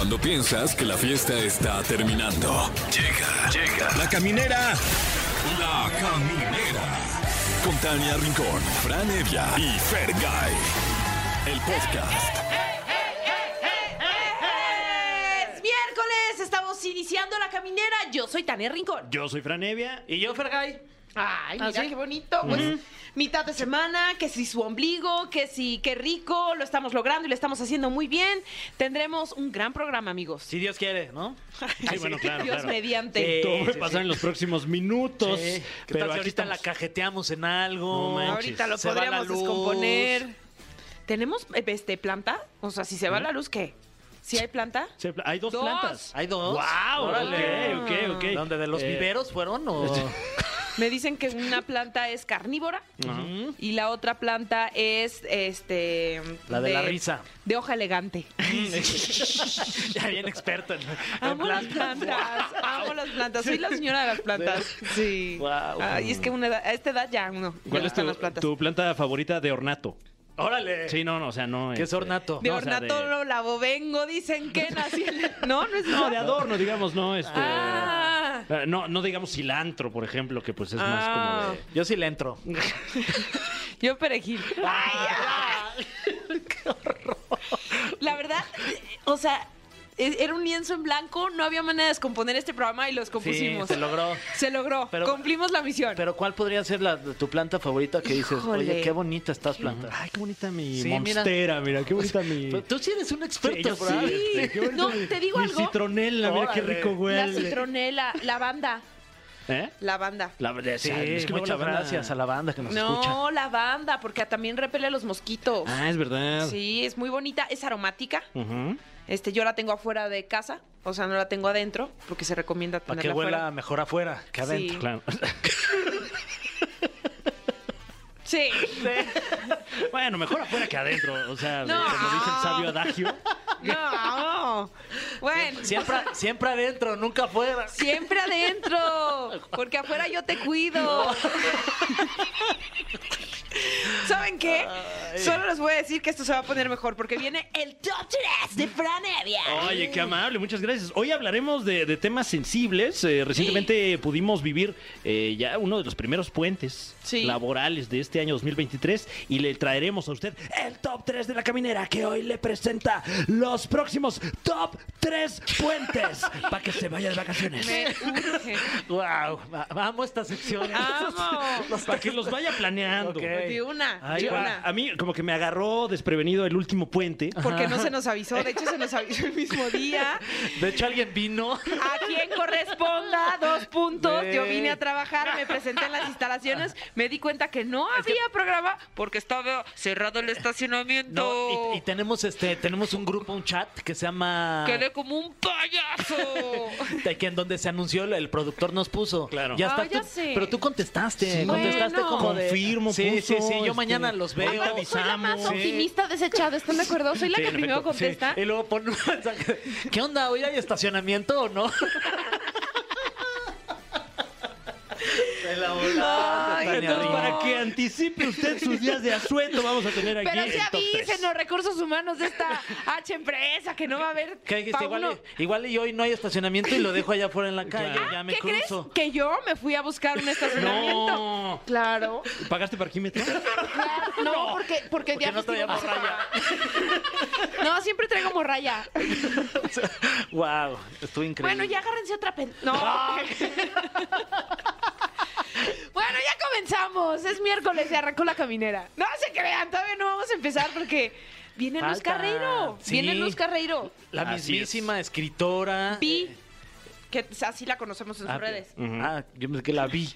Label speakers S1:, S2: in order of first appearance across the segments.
S1: Cuando piensas que la fiesta está terminando. Llega, llega. La caminera. La caminera. Con Tania Rincón, Fran Evia y Fergay. El podcast.
S2: Es miércoles, estamos iniciando la caminera. Yo soy Tania Rincón.
S3: Yo soy Franevia.
S4: Y yo, Fergay.
S2: Ay,
S4: ¿Ah,
S2: mira
S4: sí?
S2: qué bonito. Pues mitad de semana, que si su ombligo, que si qué rico, lo estamos logrando y lo estamos haciendo muy bien. Tendremos un gran programa, amigos.
S4: Si Dios quiere, ¿no?
S3: Sí, bueno, claro,
S2: Dios
S3: claro.
S2: mediante.
S4: Sí.
S3: Todo puede pasar en los próximos minutos.
S4: Sí. ¿Qué
S3: Pero
S4: tal si
S3: aquí
S4: ahorita
S3: estamos.
S4: la cajeteamos en algo?
S3: No manches.
S2: Ahorita lo
S4: Se va
S2: podríamos descomponer. ¿Tenemos eh, este planta? O sea, si se va
S3: ¿Eh?
S2: la luz, ¿qué? ¿Si hay planta?
S3: Hay dos,
S2: Dos.
S3: plantas.
S4: Hay dos.
S3: ¡Wow!
S4: Órale.
S3: Ok, ok, ok.
S4: ¿Dónde? ¿De los
S3: Eh,
S4: viveros fueron o...?
S2: Me dicen que una planta es carnívora
S3: Ajá.
S2: y la otra planta es este
S4: La de la risa.
S2: De hoja elegante.
S4: ya bien experto en, en
S2: Amo las
S4: plantas.
S2: amo las plantas. Soy la señora de las plantas. Sí.
S4: Guau.
S2: Ay, es que una edad- a esta edad ya uno. ya
S3: ¿Cuál es tu,
S2: las plantas.
S3: tu planta favorita de ornato?
S4: Órale.
S3: Sí, no, no, o sea, no.
S4: ¿Qué es
S3: este,
S4: ornato?
S2: De
S3: no, o sea,
S2: ornato
S3: de-
S2: lo lavo vengo, dicen que nací. en- No, no es
S3: No, de adorno, digamos, no, este.
S2: Ah.
S3: eh, No, no digamos cilantro, por ejemplo, que pues es más
S2: Ah.
S3: como de.
S4: Yo sí le entro.
S2: Yo perejil. Ay, La verdad, o sea, era un lienzo en blanco, no había manera de descomponer este programa y lo
S4: Sí,
S2: descompusimos.
S4: se logró.
S2: Se logró,
S4: Pero-
S2: cumplimos la misión.
S4: Pero ¿cuál podría ser la, tu planta favorita que dices,
S2: Híjole.
S4: oye, qué bonita estás planta?
S3: Ay, qué bonita mi
S4: Sí,
S3: monstera, mira. qué bonita mi.
S4: Pero Tú sí eres un experto,
S3: Sí, sí, qué bonito
S2: No, te digo
S3: mi
S2: algo.
S3: citronela, mira qué rico
S2: la
S3: huele.
S2: citronela, la banda,
S3: ¿Eh?
S2: la banda.
S3: La, de-
S4: Sí,
S3: es que
S4: muchas
S3: la
S4: gracias a la banda que nos escucha.
S2: No, la banda, porque también repele a los mosquitos.
S3: Ah, es verdad.
S2: Sí, es muy bonita, es aromática.
S3: Ujú.
S2: Este, yo la tengo afuera de casa, o sea, no la tengo adentro, porque se recomienda
S4: Para
S2: tenerla
S4: que huela
S2: afuera.
S4: mejor afuera que adentro.
S2: Sí.
S3: Claro.
S2: Sí.
S3: bueno, mejor afuera que adentro. O sea,
S2: No.
S3: como dice el sabio adagio.
S2: No. Bueno,
S4: Siempre, siempre adentro, nunca afuera.
S2: siempre adentro, porque afuera yo te cuido. ¿Saben qué? Solo les voy a decir que esto se va a poner mejor porque viene el top 3 de Fran Evia.
S3: Oye, qué amable, muchas gracias. Hoy hablaremos de, de temas sensibles. Eh, recientemente pudimos vivir eh, ya uno de los primeros puentes
S2: Sí.
S3: laborales de este año 2023 y le traeremos a usted el top 3 de la caminera que hoy le presenta los próximos top 3 puentes para que se vaya de vacaciones.
S2: Me urge.
S4: Wow, amo esta sección.
S2: Amo.
S3: Para que los vaya planeando.
S4: Ok.
S2: De una,
S4: Ay,
S2: de
S3: Yo-
S2: una.
S3: a mí como que me agarró desprevenido el último puente.
S2: Porque no se nos avisó, de hecho se nos avisó el mismo día.
S4: De hecho, alguien vino.
S2: A quien corresponda, dos puntos. Yo vine a trabajar, me presenté en las instalaciones, me di cuenta que no había programa porque estaba cerrado el estacionamiento.
S4: No, y, y tenemos este, tenemos un grupo, un chat que se llama.
S2: Quedé como un payaso.
S4: de que en donde se anunció el, productor nos puso.
S3: Claro.
S4: Ya está.
S2: Ah, ya
S4: tú-
S2: sé.
S4: Pero tú contestaste,
S3: Sí.
S4: contestaste
S2: Bueno.
S4: como de.
S3: Confirmo,
S4: sí,
S3: puso,
S4: sí. Yo
S3: este,
S4: mañana los veo.
S2: Aparte, soy la más
S3: avisamos.
S2: optimista de ese chat, ¿están de acuerdo? Soy la
S3: Sí,
S2: que primero
S4: Sí,
S2: contesta.
S4: Y luego pone un mensaje. ¿Qué onda? ¿Hoy hay estacionamiento o no? Se la volaste,
S2: Ay,
S4: Tania
S2: no.
S4: Rincón.
S3: Para que anticipe usted sus días de asueto, vamos a tener aquí
S2: Pero
S3: el top tres.
S2: avisen los recursos humanos de esta H empresa que no va a haber.
S4: ¿Qué dijiste?
S2: pa'
S4: Igual,
S2: uno.
S4: igual y hoy no hay estacionamiento y lo dejo allá afuera en la calle.
S3: Claro.
S4: Ya me
S2: ¿Qué
S4: cruzo.
S2: crees? Que yo me fui a buscar un estacionamiento.
S3: No.
S2: Claro.
S3: ¿Pagaste parquímetro?
S2: No, porque, porque, día
S4: Porque no
S2: festivo
S4: traíamos
S2: se
S4: raya.
S2: paga. No, siempre traigo morraya.
S4: wow, estuvo increíble.
S2: Bueno, ya agárrense otra pen... No. bueno, ya comenzamos. Es miércoles y arrancó la caminera. No se crean, todavía no vamos a empezar porque viene Luz
S4: Falta.
S2: Carreiro.
S4: Sí.
S2: Viene Luz Carreiro.
S4: La
S3: Así
S4: mismísima escritora.
S2: Vi, que así la conocemos en sus
S4: Ah,
S2: redes.
S4: Ah, yo pensé que la vi.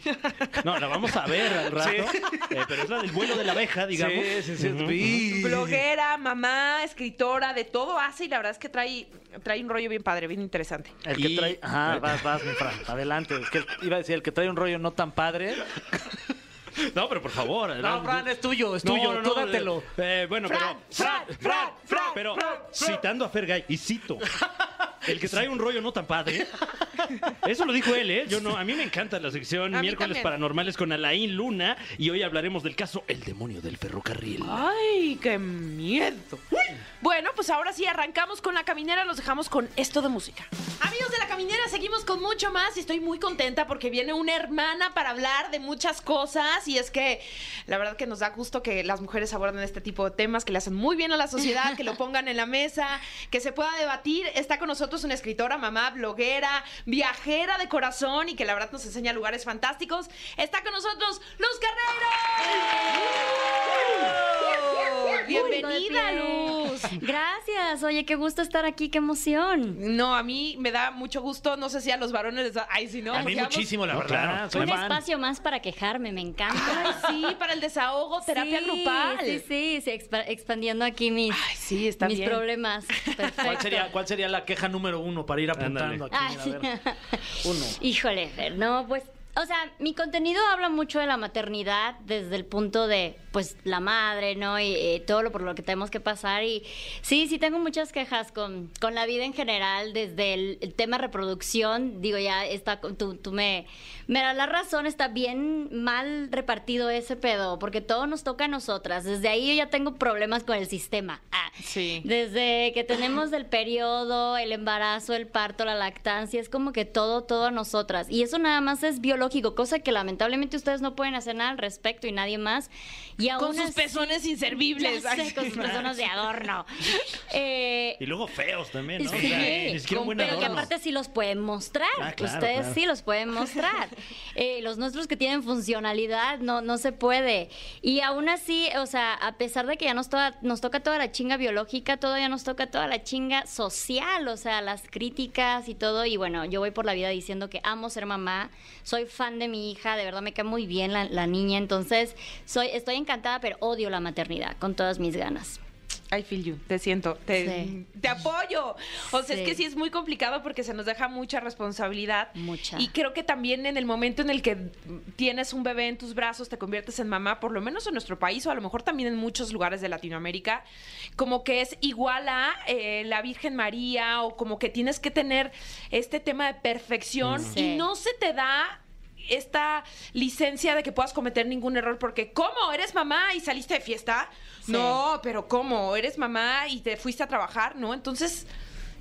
S3: No, la vamos a ver al rato.
S4: Sí.
S3: Eh, pero es la del vuelo de la abeja, digamos.
S4: Sí, sí, sí,
S3: Ujú.
S4: vi.
S2: Bloguera, mamá, escritora, de todo hace y la verdad es que trae, trae un rollo bien padre, bien interesante.
S4: El que
S3: Y-
S4: trae. Ajá, vas, vas, mi Fran. Adelante. Es que iba a decir, el que trae un rollo no tan padre.
S3: No, pero por favor.
S4: No. Fran, es tuyo, es
S3: No,
S4: tuyo.
S3: no,
S4: tú
S3: no,
S4: dátelo.
S3: eh, bueno,
S2: Fran,
S3: pero.
S2: Fran, Fran, Fran,
S3: Pero
S2: Fran, Fran.
S3: citando a Fergay, y cito. El que trae un rollo no tan padre. Eso lo dijo él, ¿eh? Yo no, a mí me encanta la sección
S2: A mí
S3: Miércoles
S2: también.
S3: Paranormales con Alain Luna y hoy hablaremos del caso El demonio del ferrocarril.
S2: Ay, qué miedo. Bueno, pues ahora sí arrancamos con la caminera, los dejamos con esto de música. Amigos de la caminera, seguimos con mucho más y estoy muy contenta porque viene una hermana para hablar de muchas cosas y es que la verdad que nos da gusto que las mujeres aborden este tipo de temas, que le hacen muy bien a la sociedad, que lo pongan en la mesa, que se pueda debatir. Está con nosotros una escritora, mamá, bloguera, viajera de corazón y que la verdad nos enseña lugares fantásticos. Está con nosotros Luz Guerrero. Bienvenida, Luz.
S5: Gracias, oye, qué gusto estar aquí, qué emoción.
S2: No, a mí me da mucho gusto. No sé si a los varones les da. Ay, si no.
S4: A mí muchísimo, la
S3: No,
S4: verdad.
S3: claro.
S4: Soy
S5: Un
S4: fan.
S5: espacio más para quejarme, me encanta.
S2: Ay, sí, para el desahogo, terapia
S5: Sí,
S2: grupal.
S5: Sí, sí, sí, expa- expandiendo aquí mis,
S2: Ay, sí, está
S5: mis
S2: bien.
S5: problemas. Perfecto.
S4: ¿Cuál sería, ¿Cuál sería la queja número uno para ir apuntando aquí? Mira, a ver. Uno.
S5: Híjole, Fer, no, pues, o sea, mi contenido habla mucho de la maternidad desde el punto de, pues, la madre, ¿no? Y eh, todo lo por lo que tenemos que pasar. Y sí, sí tengo muchas quejas con, con la vida en general, desde el, el tema reproducción. Digo, ya está, tú, tú me, me das la razón, está bien mal repartido ese pedo, porque todo nos toca a nosotras. Desde ahí yo ya tengo problemas con el sistema. Ah,
S2: Sí.
S5: desde que tenemos el periodo, el embarazo, el parto, la lactancia, es como que todo, todo a nosotras. Y eso nada más es biológico, cosa que lamentablemente ustedes no pueden hacer nada al respecto y nadie más. Y
S2: Con
S5: aún
S2: sus
S5: así-
S2: pezones inservibles.
S5: Sé, con sus pezones de adorno. Eh,
S3: Y luego feos también, ¿no? O
S5: Sí,
S3: sea, ni siquiera un buen
S5: pero que aparte sí los pueden mostrar.
S3: Ah, claro,
S5: Ustedes
S3: claro.
S5: sí los pueden mostrar. Eh, los nuestros que tienen funcionalidad no, no se puede. Y aún así, o sea, a pesar de que ya nos, toda- nos toca toda la chinga biológica, todavía nos toca toda la chinga social, o sea, las críticas y todo. Y bueno, yo voy por la vida diciendo que amo ser mamá, soy fan de mi hija, de verdad me cae muy bien la, la niña. Entonces, soy, estoy encantada, pero odio la maternidad con todas mis ganas.
S2: I feel you, te siento, te,
S5: Sí.
S2: te apoyo. O sea, es
S5: Sí.
S2: que sí es muy complicado porque se nos deja mucha responsabilidad.
S5: Mucha.
S2: Y creo que también en el momento en el que tienes un bebé en tus brazos, te conviertes en mamá, por lo menos en nuestro país o a lo mejor también en muchos lugares de Latinoamérica, como que es igual a eh, la Virgen María o como que tienes que tener este tema de perfección
S5: Sí.
S2: y no se te da esta licencia de que puedas cometer ningún error porque ¿cómo? ¿Eres mamá y saliste de fiesta?
S5: Sí.
S2: No, pero ¿cómo? ¿Eres mamá y te fuiste a trabajar? ¿No? Entonces,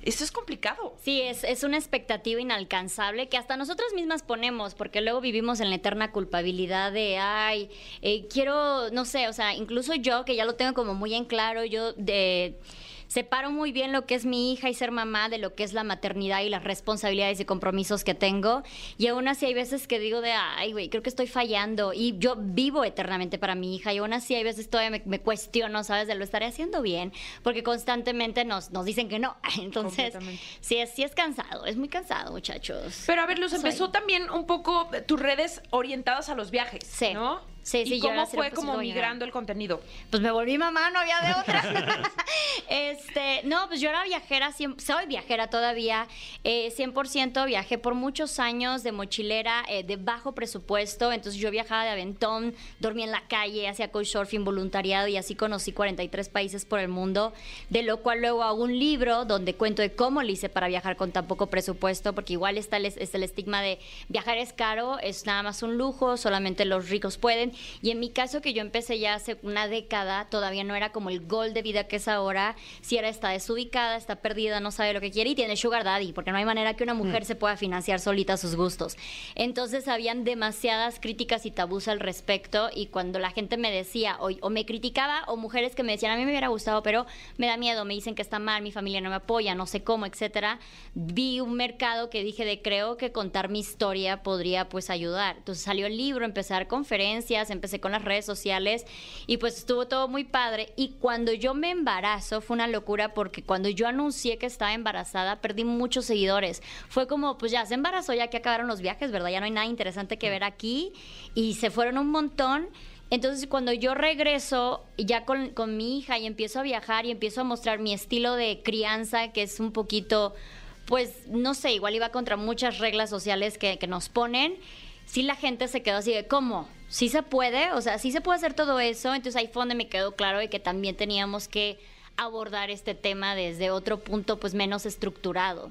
S2: esto es complicado.
S5: Sí, es, es una expectativa inalcanzable que hasta nosotras mismas ponemos, porque luego vivimos en la eterna culpabilidad de, ay, eh, quiero, no sé, o sea, incluso yo, que ya lo tengo como muy en claro, yo de... Separo muy bien lo que es mi hija y ser mamá de lo que es la maternidad y las responsabilidades y compromisos que tengo. Y aún así hay veces que digo de, ay, güey, creo que estoy fallando. Y yo vivo eternamente para mi hija. Y aún así hay veces todavía me, me cuestiono, ¿sabes? De lo estaré haciendo bien. Porque constantemente nos, nos dicen que no. Entonces, sí es, sí es cansado. Es muy cansado, muchachos.
S2: Pero a ver, Luz,
S5: Soy.
S2: empezó también un poco tus redes orientadas a los viajes,
S5: Sí.
S2: ¿no?
S5: Sí, sí,
S2: ¿Y cómo fue como migrando el contenido?
S5: Pues me volví mamá, no había de otra. este, no, pues yo era viajera, soy viajera todavía, eh, 100% viajé por muchos años de mochilera, eh, de bajo presupuesto, entonces yo viajaba de aventón, dormía en la calle, hacía couchsurfing, voluntariado y así conocí 43 países por el mundo, de lo cual luego hago un libro donde cuento de cómo le hice para viajar con tan poco presupuesto, porque igual está el, es el estigma de viajar es caro, es nada más un lujo, solamente los ricos pueden. Y en mi caso, que yo empecé ya hace una década, todavía no era como el gol de vida que es ahora. Si era está desubicada, está perdida, no sabe lo que quiere y tiene sugar daddy, porque no hay manera que una mujer se pueda financiar solita sus gustos. Entonces habían demasiadas críticas y tabús al respecto y cuando la gente me decía o, o me criticaba o mujeres que me decían a mí me hubiera gustado, pero me da miedo, me dicen que está mal, mi familia no me apoya, no sé cómo, etcétera. Vi un mercado que dije de creo que contar mi historia podría pues ayudar. Entonces salió el libro, empecé a empecé con las redes sociales y pues estuvo todo muy padre. Y cuando yo me embarazo fue una locura porque cuando yo anuncié que estaba embarazada perdí muchos seguidores. Fue como, pues ya se embarazó, ya que acabaron los viajes, ¿verdad? Ya no hay nada interesante que ver aquí y se fueron un montón. Entonces, cuando yo regreso ya con, con mi hija y empiezo a viajar y empiezo a mostrar mi estilo de crianza, que es un poquito, pues, no sé, igual iba contra muchas reglas sociales que, que nos ponen, sí la gente se quedó así de, ¿cómo? ¿Sí se puede? O sea, ¿sí se puede hacer todo eso? Entonces ahí fue donde me quedó claro de que también teníamos que abordar este tema desde otro punto, pues, menos estructurado.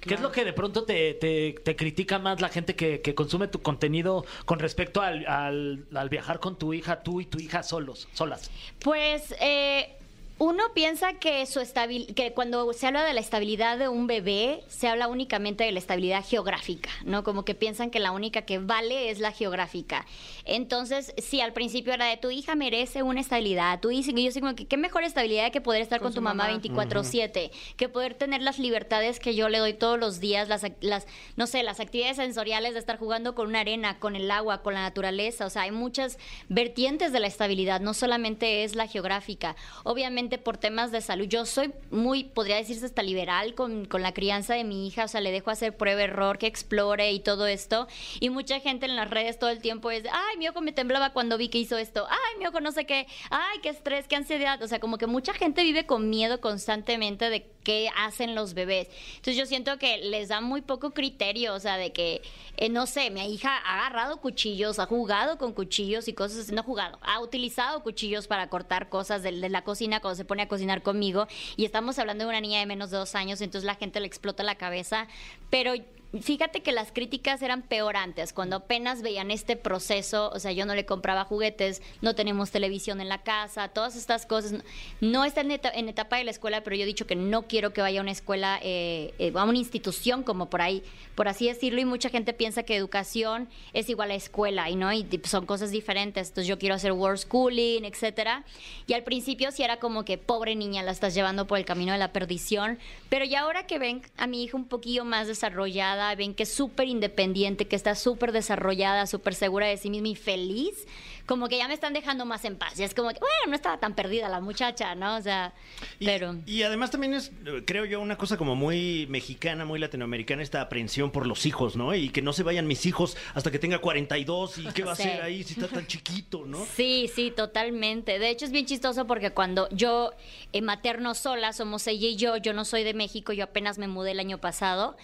S4: ¿Qué es lo que de pronto te, te- te critica más la gente que, que consume tu contenido con respecto al, al- al viajar con tu hija, tú y tu hija solos, solas?
S5: Pues eh, uno piensa que su estabil que cuando se habla de la estabilidad de un bebé, se habla únicamente de la estabilidad geográfica, ¿no? Como que piensan que la única que vale es la geográfica. Entonces, sí, al principio era de tu hija merece una estabilidad. Tú dices, y yo digo que qué mejor estabilidad que poder estar con,
S2: Con
S5: tu mamá
S2: mamá.
S5: 24/7, que poder tener las libertades que yo le doy todos los días, las, las no sé, las actividades sensoriales de estar jugando con una arena, con el agua, con la naturaleza, o sea, hay muchas vertientes de la estabilidad, no solamente es la geográfica. Obviamente por temas de salud, yo soy muy, podría decirse hasta liberal con, con la crianza de mi hija, o sea, le dejo hacer prueba error, que explore y todo esto, y mucha gente en las redes todo el tiempo es, ay, mi ojo me temblaba cuando vi que hizo esto, ay, mi ojo no sé qué, ay, qué estrés, qué ansiedad, o sea, como que mucha gente vive con miedo constantemente de qué hacen los bebés. Entonces yo siento que les da muy poco criterio, o sea, de que, eh, no sé, mi hija ha agarrado cuchillos, ha jugado con cuchillos y cosas no ha jugado, ha utilizado cuchillos para cortar cosas de la cocina cuando se pone a cocinar conmigo. Y estamos hablando de una niña de menos de dos años, entonces la gente le explota la cabeza, pero Fíjate que las críticas eran peor antes, cuando apenas veían este proceso, o sea, yo no le compraba juguetes, no tenemos televisión en la casa, todas estas cosas. No está en, eta- en etapa de la escuela, pero yo he dicho que no quiero que vaya a una escuela, eh, eh, a una institución como por ahí, por así decirlo, y mucha gente piensa que educación es igual a escuela, y no, y son cosas diferentes. Entonces yo quiero hacer world schooling, etcétera. Y al principio sí era como que pobre niña, la estás llevando por el camino de la perdición, pero ya ahora que ven a mi hija un poquillo más desarrollada, ven que es súper independiente, que está súper desarrollada, súper segura de sí misma y feliz, como que ya me están dejando más en paz. Ya es como que, bueno, no estaba tan perdida la muchacha, ¿no? O sea,
S3: Y,
S5: pero...
S3: y además también es, creo yo, una cosa como muy mexicana, muy latinoamericana, esta aprehensión por los hijos, ¿no? Y que no se vayan mis hijos hasta que tenga 42 y qué va
S5: Sí.
S3: a hacer ahí si está tan chiquito, ¿no?
S5: Sí, sí, totalmente. De hecho, es bien chistoso porque cuando yo eh, materno sola, somos ella y yo, yo no soy de México, yo apenas me mudé el año pasado.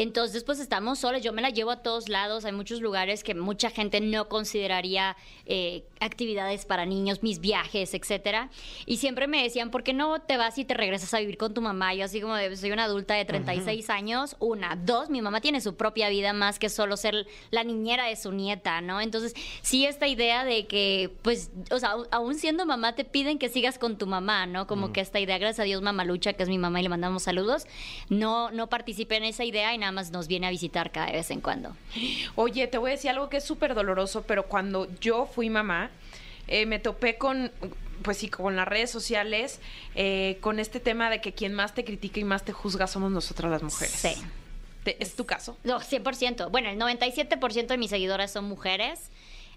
S5: Entonces, pues estamos solas, yo me la llevo a todos lados, hay muchos lugares que mucha gente no consideraría eh, actividades para niños, mis viajes, etcétera. Y siempre me decían, ¿por qué no te vas y te regresas a vivir con tu mamá? Yo así como, de, soy una adulta de 36 años, una, dos, mi mamá tiene su propia vida más que solo ser la niñera de su nieta, ¿no? Entonces, sí esta idea de que, pues, o sea, aún siendo mamá te piden que sigas con tu mamá, ¿no? Como que esta idea, gracias a Dios, Mamalucha, que es mi mamá y le mandamos saludos, no, no participé en esa idea y nada más nos viene a visitar cada vez en cuando.
S2: Oye, te voy a decir algo que es súper doloroso, pero cuando yo fui mamá, eh, me topé con, pues sí, con las redes sociales, eh, con este tema de que quien más te critica y más te juzga somos nosotras las mujeres.
S5: Sí.
S2: ¿Es tu caso?
S5: No, 100%. Bueno, el 97% de mis seguidoras son mujeres.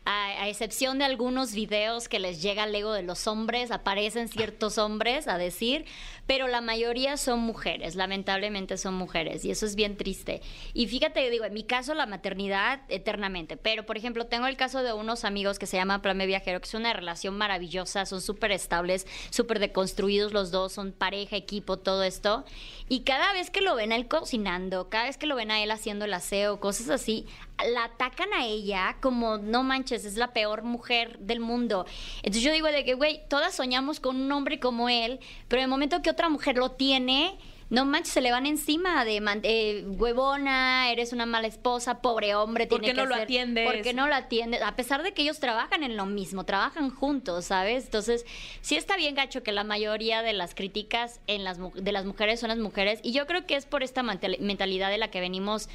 S5: A, excepción de algunos videos que les llega al ego de los hombres, aparecen ciertos hombres a decir, pero la mayoría son mujeres, lamentablemente son mujeres, y eso es bien triste. Y fíjate, digo, en mi caso la maternidad eternamente, pero por ejemplo tengo el caso de unos amigos que se llaman Plame Viajero, que es una relación maravillosa, son súper estables, súper deconstruidos los dos, son pareja, equipo, todo esto, y cada vez que lo ven a él cocinando, cada vez que lo ven a él haciendo el aseo, cosas así, la atacan a ella como, no manches, es la peor mujer del mundo. Entonces yo digo de que, güey, todas soñamos con un hombre como él, pero en el momento que otra mujer lo tiene, no manches, se le van encima de eh, huevona, eres una mala esposa, pobre hombre.
S2: ¿Por
S5: tiene
S2: qué no
S5: que
S2: lo atiendes?
S5: ¿Por qué no lo atiendes? A pesar de que ellos trabajan en lo mismo, trabajan juntos, ¿sabes? Entonces, sí está bien gacho que la mayoría de las críticas en las, de las mujeres son las mujeres. Y yo creo que es por esta mental- mentalidad de la que venimos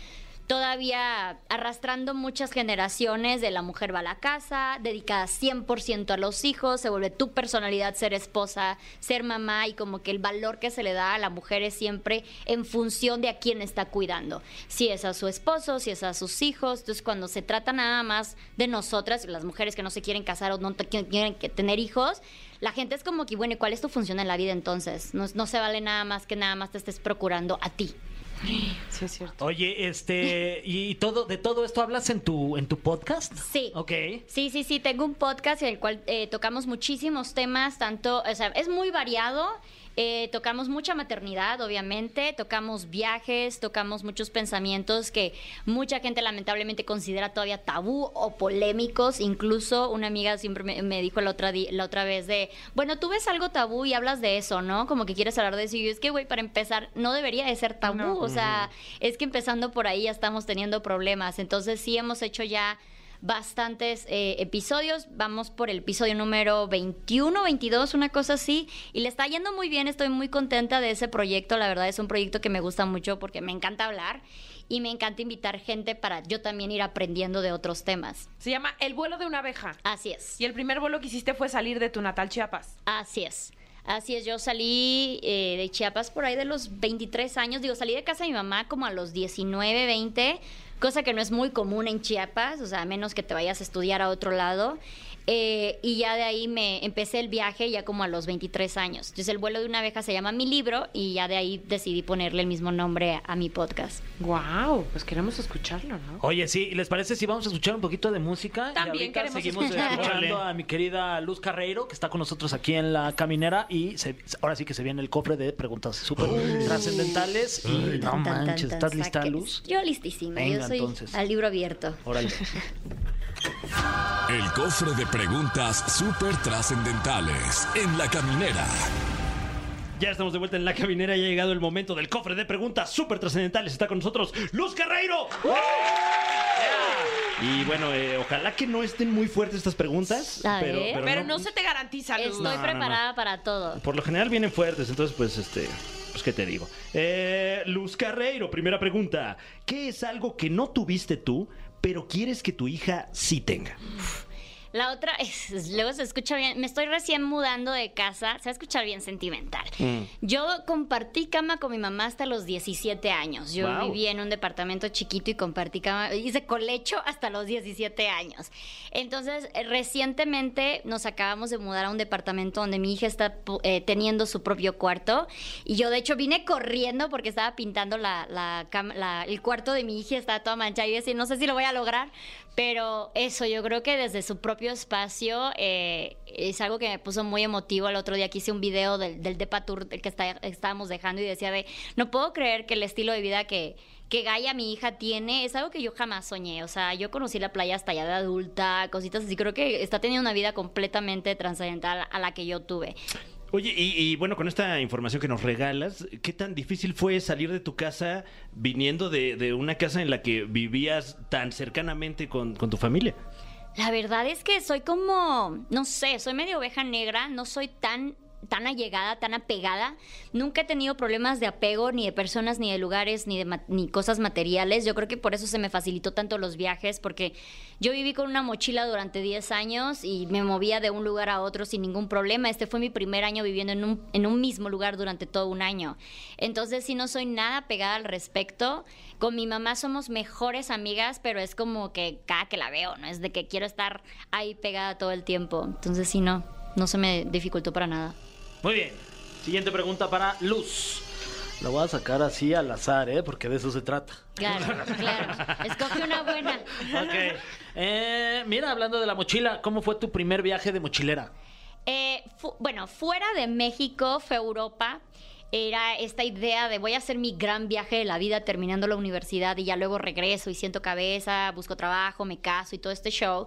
S5: todavía arrastrando muchas generaciones de la mujer va a la casa, dedicada 100% a los hijos, se vuelve tu personalidad ser esposa, ser mamá y como que el valor que se le da a la mujer es siempre en función de a quién está cuidando. Si es a su esposo, si es a sus hijos, entonces cuando se trata nada más de nosotras, las mujeres que no se quieren casar o no quieren tener hijos, la gente es como que, bueno, ¿y cuál es tu función en la vida entonces? No, no se vale nada más que nada más te estés procurando a ti.
S2: Sí, es cierto.
S4: Oye, este, y todo, de todo esto hablas en tu, en tu podcast?
S5: Sí.
S4: Ok.
S5: Sí, sí, sí, tengo un podcast en el cual eh, tocamos muchísimos temas, tanto, o sea, es muy variado. Eh, tocamos mucha maternidad, obviamente, tocamos viajes, tocamos muchos pensamientos que mucha gente lamentablemente considera todavía tabú o polémicos. Incluso una amiga siempre me, me dijo la otra, di- la otra vez de, bueno, tú ves algo tabú y hablas de eso, ¿no? Como que quieres hablar de eso. Y yo, es que, güey, para empezar, no debería de ser tabú.
S2: No.
S5: O sea, es que empezando por ahí ya estamos teniendo problemas. Entonces sí hemos hecho ya bastantes eh, episodios. Vamos por el episodio número 21, 22, una cosa así. Y le está yendo muy bien, estoy muy contenta de ese proyecto. La verdad es un proyecto que me gusta mucho porque me encanta hablar y me encanta invitar gente para yo también ir aprendiendo de otros temas.
S2: Se llama El vuelo de una abeja.
S5: Así es.
S2: Y el primer vuelo que hiciste fue salir de tu natal Chiapas.
S5: Así es. Así es, yo salí eh, de Chiapas por ahí de los 23 años, digo, salí de casa de mi mamá como a los 19, 20, cosa que no es muy común en Chiapas, o sea, a menos que te vayas a estudiar a otro lado. Eh, y ya de ahí me empecé el viaje ya como a los 23 años. Entonces el vuelo de una abeja se llama mi libro y ya de ahí decidí ponerle el mismo nombre a mi podcast.
S2: Wow, pues queremos escucharlo, ¿no?
S4: Oye, sí, ¿les parece si vamos a escuchar un poquito de música?
S2: También
S4: y
S2: queremos
S4: seguimos
S2: escuchar.
S4: escuchando a mi querida Luz Carreiro, que está con nosotros aquí en la caminera y se- ahora sí que se viene el cofre de preguntas súper trascendentales. Y no manches,
S5: tan,
S4: ¿estás lista. Luz?
S5: Yo listísima,
S4: Venga,
S5: yo soy
S4: entonces.
S5: al libro abierto.
S4: Órale.
S1: El cofre de preguntas súper trascendentales en la caminera.
S3: Ya estamos de vuelta en la caminera y ha llegado el momento del cofre de preguntas súper trascendentales. Está con nosotros Luz Carreiro. Y bueno, eh, ojalá que no estén muy fuertes estas preguntas.
S5: A
S3: pero,
S5: ver.
S2: Pero no se te garantiza, Luz.
S5: Estoy
S3: No, no, no.
S5: preparada para todo.
S3: Por lo general vienen fuertes, entonces pues este... Pues qué te digo. Eh, Luz Carreiro, primera pregunta. ¿Qué es algo que no tuviste tú, pero quieres que tu hija sí tenga?
S5: La otra es, luego se escucha bien, me estoy recién mudando de casa, se va a escuchar bien sentimental. Yo compartí cama con mi mamá hasta los 17 años. Yo
S3: Wow.
S5: vivía en un departamento chiquito y compartí cama, hice colecho hasta los 17 años. Entonces, eh, recientemente nos acabamos de mudar a un departamento donde mi hija está eh, teniendo su propio cuarto y yo de hecho vine corriendo porque estaba pintando la, la cama- la- el cuarto de mi hija, estaba toda manchada y yo decía, no sé si lo voy a lograr, pero eso, yo creo que desde su propio espacio eh, es algo que me puso muy emotivo. El otro día que hice un video del, del Depa Tour que está- estábamos dejando y decía de, no puedo creer que el estilo de vida que, que Gaia, mi hija, tiene es algo que yo jamás soñé. O sea, yo conocí la playa hasta ya de adulta, cositas así. Creo que está teniendo una vida completamente trascendental a la que yo tuve.
S3: Oye, y, y bueno, con esta información que nos regalas, ¿qué tan difícil fue salir de tu casa viniendo de, de una casa en la que vivías tan cercanamente con, con tu familia?
S5: La verdad es que soy como, no sé, soy medio oveja negra, no soy tan tan allegada, tan apegada. Nunca he tenido problemas de apego ni de personas, ni de lugares, ni de ma- ni cosas materiales. Yo creo que por eso se me facilitó tanto los viajes, porque yo viví con una mochila durante 10 años y me movía de un lugar a otro sin ningún problema. Este fue mi primer año viviendo en un, en un mismo lugar durante todo un año. Entonces, sí, no soy nada pegada al respecto. Con mi mamá somos mejores amigas, pero es como que cada que la veo, ¿no? Es de que quiero estar ahí pegada todo el tiempo. Entonces, sí, no, no se me dificultó para nada.
S4: Muy bien. Siguiente pregunta para Luz. La voy a sacar así al azar, ¿eh? Porque de eso se trata.
S5: Claro, claro. Escoge una buena.
S4: Ok. Eh, mira, hablando de la mochila, ¿cómo fue tu primer viaje de mochilera?
S5: Eh, fu- bueno, fuera de México fue Europa. Era esta idea de voy a hacer mi gran viaje de la vida terminando la universidad y ya luego regreso y siento cabeza, busco trabajo, me caso y todo este show.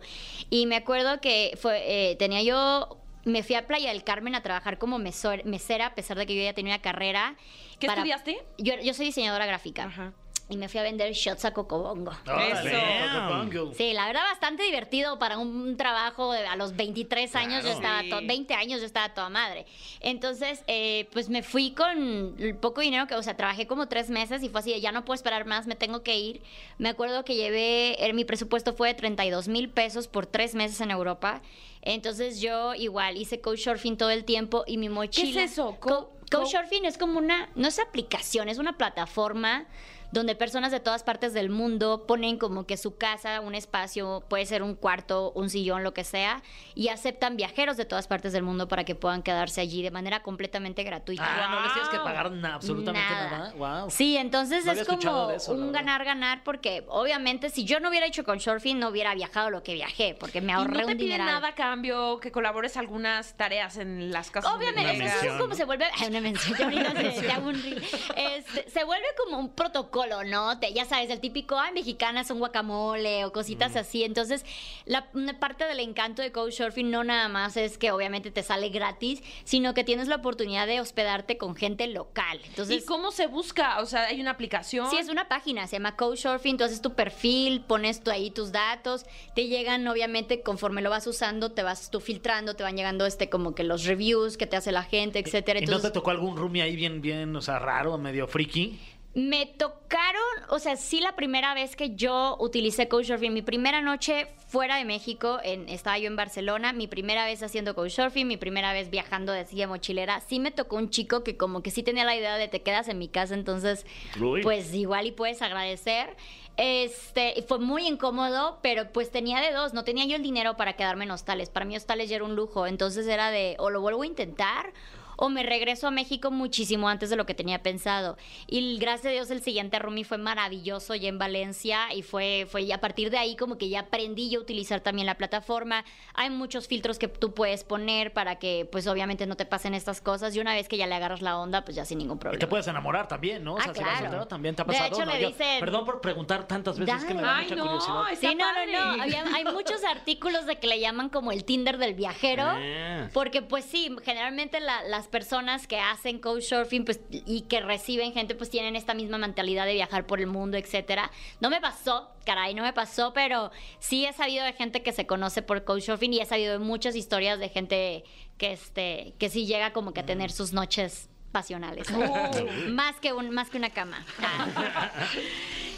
S5: Y me acuerdo que fue, eh, tenía yo, me fui a Playa del Carmen a trabajar como mesor- mesera a pesar de que yo ya tenía una carrera.
S2: ¿Qué estudiaste?
S5: Yo, yo soy diseñadora gráfica.
S2: Ajá.
S5: Y me fui a vender shots a Cocobongo.
S2: Eso.
S5: Sí, la verdad bastante divertido para un trabajo de- a los 23 años, yo estaba
S2: Sí.
S5: to- 20 años yo estaba toda madre. Entonces, eh, pues me fui con el poco dinero que, o sea, trabajé como tres meses y fue así, de, ya no puedo esperar más, me tengo que ir. Me acuerdo que llevé, eh, mi presupuesto fue de 32 mil pesos por tres meses en Europa. Entonces yo igual hice couchsurfing todo el tiempo y mi mochila...
S2: eso?
S5: Co-
S2: Co-
S5: couchsurfing es como una, no es aplicación, es una plataforma donde personas de todas partes del mundo ponen como que su casa, un espacio, puede ser un cuarto, un sillón, lo que sea, y aceptan viajeros de todas partes del mundo para que puedan quedarse allí de manera completamente gratuita.
S4: Ah, no les tienes que pagar na- absolutamente nada. Wow.
S5: Sí, entonces
S4: No
S5: es como
S4: de eso,
S5: un ganar-ganar porque obviamente si yo no hubiera hecho con surfing no hubiera viajado lo que viajé porque me
S2: ¿Y
S5: ahorré
S2: no te
S5: un
S2: piden nada a cambio que colabores algunas tareas en las casas?
S5: Obviamente, eso es como se vuelve. Ay, una mención, ya ahorita se, reel. Este, se vuelve como un protocolo colonote, ya sabes, el típico, ay, mexicana son guacamole o cositas así. Entonces, la una parte del encanto de Couchsurfing no nada más es que obviamente te sale gratis, sino que tienes la oportunidad de hospedarte con gente local. Entonces,
S2: ¿Y cómo se busca? O sea, hay una aplicación.
S5: Sí, es una página, se llama Couchsurfing, entonces tu perfil, pones tú ahí tus datos, te llegan obviamente conforme lo vas usando, te vas tú filtrando, te van llegando este como que los reviews que te hace la gente, etcétera.
S4: ¿Y no te
S5: Entonces,
S4: tocó algún roomie ahí bien, bien, o sea, raro, medio friki?
S5: Me tocaron, o sea, sí la primera vez que yo utilicé Couchsurfing, mi primera noche fuera de México, en, estaba yo en Barcelona, mi primera vez haciendo Couchsurfing, mi primera vez viajando de silla mochilera, sí me tocó un chico que como que sí tenía la idea de te quedas en mi casa, entonces
S3: Uy.
S5: pues igual y puedes agradecer. Este, fue muy incómodo, pero pues tenía de dos, no tenía yo el dinero para quedarme en hostales, para mí hostales ya era un lujo, entonces era de o lo vuelvo a intentar o me regreso a México muchísimo antes de lo que tenía pensado. Y gracias a Dios el siguiente roomie fue maravilloso ya en Valencia y fue, fue y a partir de ahí como que ya aprendí yo a utilizar también la plataforma. Hay muchos filtros que tú puedes poner para que pues obviamente no te pasen estas cosas y una vez que ya le agarras la onda pues ya sin ningún
S4: Y
S5: problema.
S4: te puedes enamorar también, ¿no? O
S5: Ah,
S4: sea, si vas
S5: claro.
S4: soltero también te ha
S5: De
S4: pasado.
S5: hecho,
S4: ¿no?
S5: le
S4: Yo-
S5: dicen-
S4: Perdón por preguntar tantas veces que me da
S2: Ay,
S4: mucha
S2: no,
S4: curiosidad.
S2: está
S5: Sí, no, no,
S2: padre.
S5: no. Había- hay muchos artículos de que le llaman como el Tinder del viajero.
S3: Ah.
S5: Porque, pues sí, generalmente la- las personas que hacen couchsurfing pues, y que reciben gente, pues tienen esta misma mentalidad de viajar por el mundo, etcétera. No me pasó, caray, no me pasó, pero sí he sabido de gente que se conoce por couchsurfing y he sabido de muchas historias de gente que, este, que sí llega como que a tener sus noches pasionales. más, que un, más que una cama.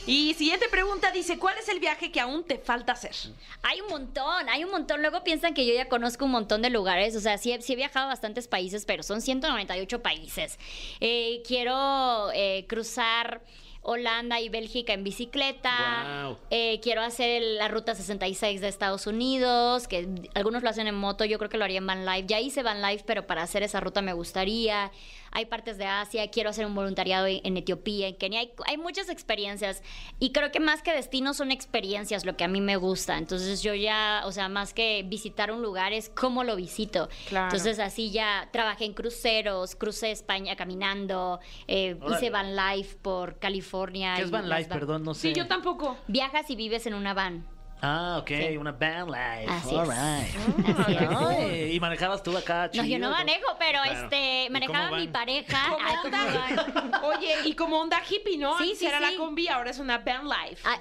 S2: Y siguiente pregunta dice, ¿cuál es el viaje que aún te falta hacer?
S5: Hay un montón, hay un montón. Luego piensan que yo ya conozco un montón de lugares. O sea, sí, he- sí he viajado a bastantes países, pero son 198 países. Eh, quiero eh, cruzar Holanda y Bélgica en bicicleta. Eh, quiero hacer la ruta 66 de Estados Unidos, que algunos lo hacen en moto, yo creo que lo haría en Van Life. Ya hice Van Life, pero para hacer esa ruta me gustaría. Hay partes de Asia, quiero hacer un voluntariado en, Etiopía, en Kenia. Hay, hay muchas experiencias y creo que más que destinos son experiencias lo que a mí me gusta. Entonces yo ya, o sea, más que visitar un lugar es cómo lo visito.
S2: Claro.
S5: Entonces así ya trabajé en cruceros, crucé España caminando, eh, hice Van Life por California.
S4: ¿Qué es Van Life?
S5: van-
S4: Perdón, no sé.
S2: Sí, yo tampoco.
S5: Viajas y vives en una van.
S4: Ah, ok,
S5: Sí.
S4: una van life.
S5: Así
S4: All
S5: es.
S4: right.
S5: Así es.
S4: Ay, y manejabas tú acá,
S5: No, yo no
S4: chido,
S5: manejo, pero
S3: Claro.
S5: este
S3: ¿Y
S5: manejaba mi pareja. Ay, ¿cómo van?
S2: oye, y como onda hippie, ¿no?
S5: Sí,
S2: Antes
S5: sí,
S2: era
S5: sí.
S2: la combi, ahora es una van life.
S5: Ah,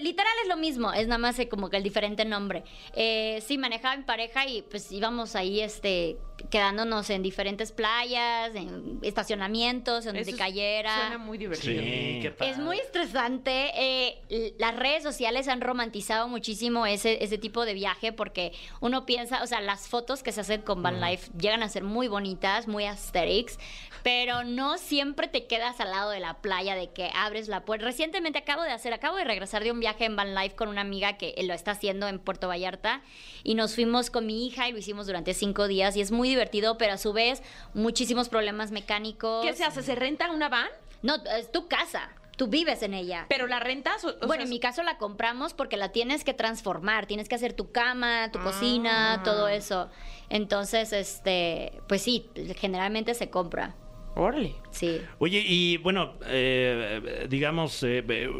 S5: literal es lo mismo, es nada más eh, como que el diferente nombre. Eh, sí, manejaba mi pareja y pues íbamos ahí este quedándonos en diferentes playas, en estacionamientos, en donde cayera.
S2: Suena muy divertido.
S4: Sí, qué padre.
S5: Es muy estresante. eh, las redes sociales han romantizado muchísimo ese, ese tipo de viaje porque uno piensa, o sea, las fotos que se hacen con Van Life llegan a ser muy bonitas, muy aesthetics, pero no siempre te quedas al lado de la playa de que abres la puerta. Recientemente acabo de hacer, acabo de regresar de un viaje en Van Life con una amiga que lo está haciendo en Puerto Vallarta y nos fuimos con mi hija y lo hicimos durante cinco días y es muy divertido, pero a su vez muchísimos problemas mecánicos.
S2: ¿Qué se hace? ¿Se renta una van?
S5: No, es tu casa. Tú vives en ella.
S2: ¿Pero la rentas? O- o
S5: bueno,
S2: sea,
S5: en mi caso la compramos porque la tienes que transformar, tienes que hacer tu cama, tu
S2: Ah.
S5: cocina, todo eso. Entonces, este, pues sí, generalmente se compra.
S2: Órale.
S5: Sí.
S3: Oye, y bueno, eh, digamos, eh, eh,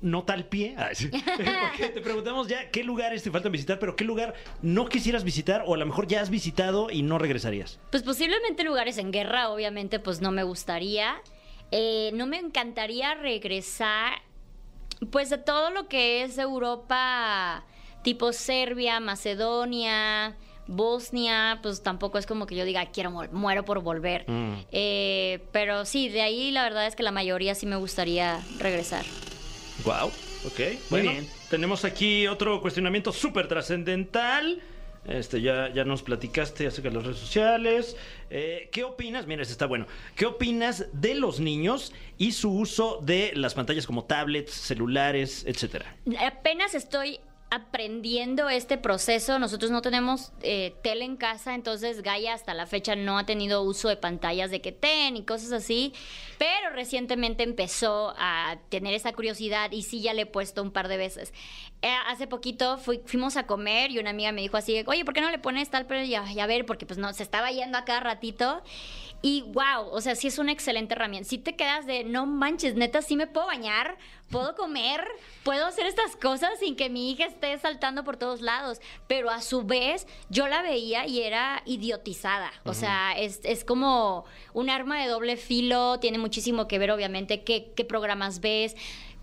S3: nota al pie. Porque te preguntamos ya qué lugares te faltan visitar, pero qué lugar no quisieras visitar o a lo mejor ya has visitado y no regresarías.
S5: Pues posiblemente lugares en guerra, obviamente, pues no me gustaría. Eh, no me encantaría regresar, pues de todo lo que es Europa, tipo Serbia, Macedonia, Bosnia, pues tampoco es como que yo diga, quiero, mu- muero por volver.
S3: Mm.
S5: Eh, pero sí, de ahí la verdad es que la mayoría sí me gustaría regresar.
S3: Wow. Ok.
S4: Muy
S3: Bueno,
S4: bien.
S3: Tenemos aquí otro cuestionamiento súper trascendental. Este, ya, ya nos platicaste acerca de las redes sociales. Eh, ¿Qué opinas? Mira, este está bueno. ¿Qué opinas de los niños y su uso de las pantallas como tablets, celulares, etcétera?
S5: Apenas estoy aprendiendo este proceso. Nosotros no tenemos eh, tele en casa, entonces Gaia hasta la fecha no ha tenido uso de pantallas de que ten y cosas así, pero recientemente empezó a tener esa curiosidad y sí ya le he puesto un par de veces. Eh, hace poquito fui- fuimos a comer y una amiga me dijo así, oye, ¿por qué no le pones tal? Pero ya, ya ver, porque pues no, se estaba yendo a cada ratito. Y wow, o sea, sí es una excelente herramienta. Si te quedas de, no manches, neta, sí me puedo bañar, puedo comer, puedo hacer estas cosas sin que mi hija esté saltando por todos lados. Pero a su vez, yo la veía y era idiotizada. O sea, es, es como un arma de doble filo, tiene muchísimo que ver, obviamente, qué, qué programas ves.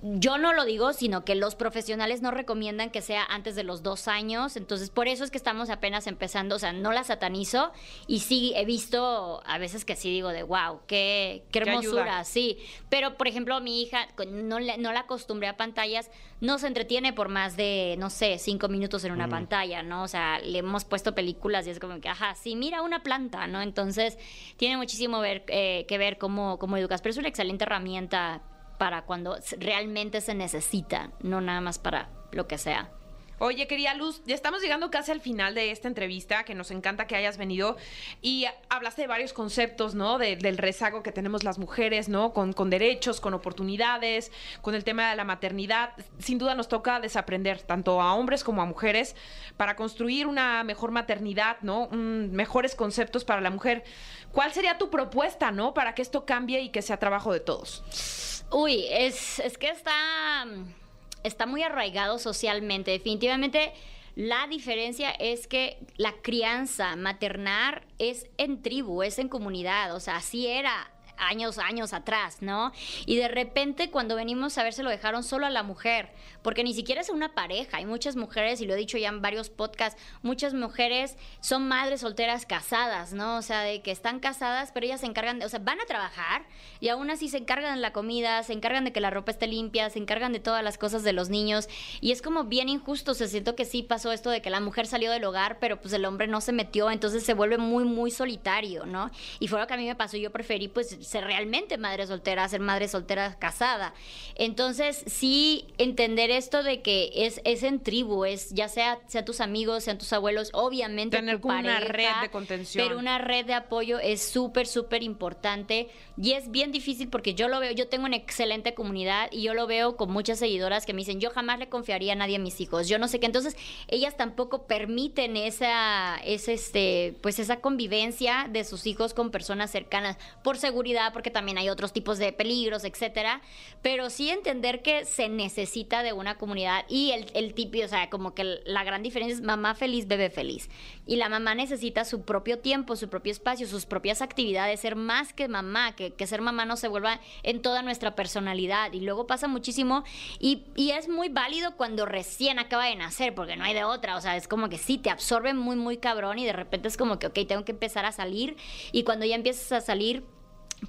S5: Yo no lo digo, sino que los profesionales no recomiendan que sea antes de los dos años. Entonces, por eso es que estamos apenas empezando. O sea, no la satanizo. Y sí, he visto a veces que sí digo de wow, qué, qué hermosura, sí. Pero, por ejemplo, mi hija, no, le- no la acostumbré a pantallas, no se entretiene por más de, no sé, cinco minutos en una pantalla, ¿no? O sea, le hemos puesto películas y es como que, ajá, sí, mira una planta, ¿no? Entonces, tiene muchísimo ver, eh, que ver cómo, cómo educas. Pero es una excelente herramienta para cuando realmente se necesita, no nada más para lo que sea.
S2: Oye, querida Luz, ya estamos llegando casi al final de esta entrevista, que nos encanta que hayas venido y hablaste de varios conceptos, ¿no? De- del rezago que tenemos las mujeres, ¿no? Con, derechos, con oportunidades, con el tema de la maternidad. Sin duda nos toca desaprender tanto a hombres como a mujeres para construir una mejor maternidad, ¿no? Mejores conceptos para la mujer. ¿Cuál sería tu propuesta, ¿no? Para que esto cambie y que sea trabajo de todos.
S5: Uy, es, es que está, está muy arraigado socialmente. Definitivamente la diferencia es que la crianza maternar es en tribu, es en comunidad. O sea, así era años, años atrás, ¿no? Y de repente cuando venimos a ver se lo dejaron solo a la mujer, porque ni siquiera es una pareja. Hay muchas mujeres, y lo he dicho ya en varios podcasts, muchas mujeres son madres solteras casadas, ¿no? O sea, de que están casadas, pero ellas se encargan de, o sea, van a trabajar y aún así se encargan de la comida, se encargan de que la ropa esté limpia, se encargan de todas las cosas de los niños. Y es como bien injusto, se siento que sí pasó esto de que la mujer salió del hogar, pero pues el hombre no se metió, entonces se vuelve muy, muy solitario, ¿no? Y fue lo que a mí me pasó, yo preferí pues ser realmente madre soltera, ser madre soltera casada. Entonces, sí entender esto de que es, es en tribu, es ya sea, sea tus amigos, sean tus abuelos, obviamente
S2: Tener como una red de contención.
S5: Pero una red de apoyo es súper, súper importante y es bien difícil porque yo lo veo, yo tengo una excelente comunidad y yo lo veo con muchas seguidoras que me dicen, yo jamás le confiaría a nadie a mis hijos, yo no sé qué, entonces ellas tampoco permiten esa, esa, este, pues esa convivencia de sus hijos con personas cercanas por seguridad, porque también hay otros tipos de peligros, etcétera, pero sí entender que se necesita de una comunidad y el, el o sea, como que la gran diferencia es mamá feliz, bebé feliz. Y la mamá necesita su propio tiempo, su propio espacio, sus propias actividades, ser más que mamá, que, que ser mamá no se vuelva en toda nuestra personalidad. Y luego pasa muchísimo y, y es muy válido cuando recién acaba de nacer, porque no hay de otra. O sea, es como que sí, te absorbe muy, muy cabrón y de repente es como que, ok, tengo que empezar a salir. Y cuando ya empiezas a salir,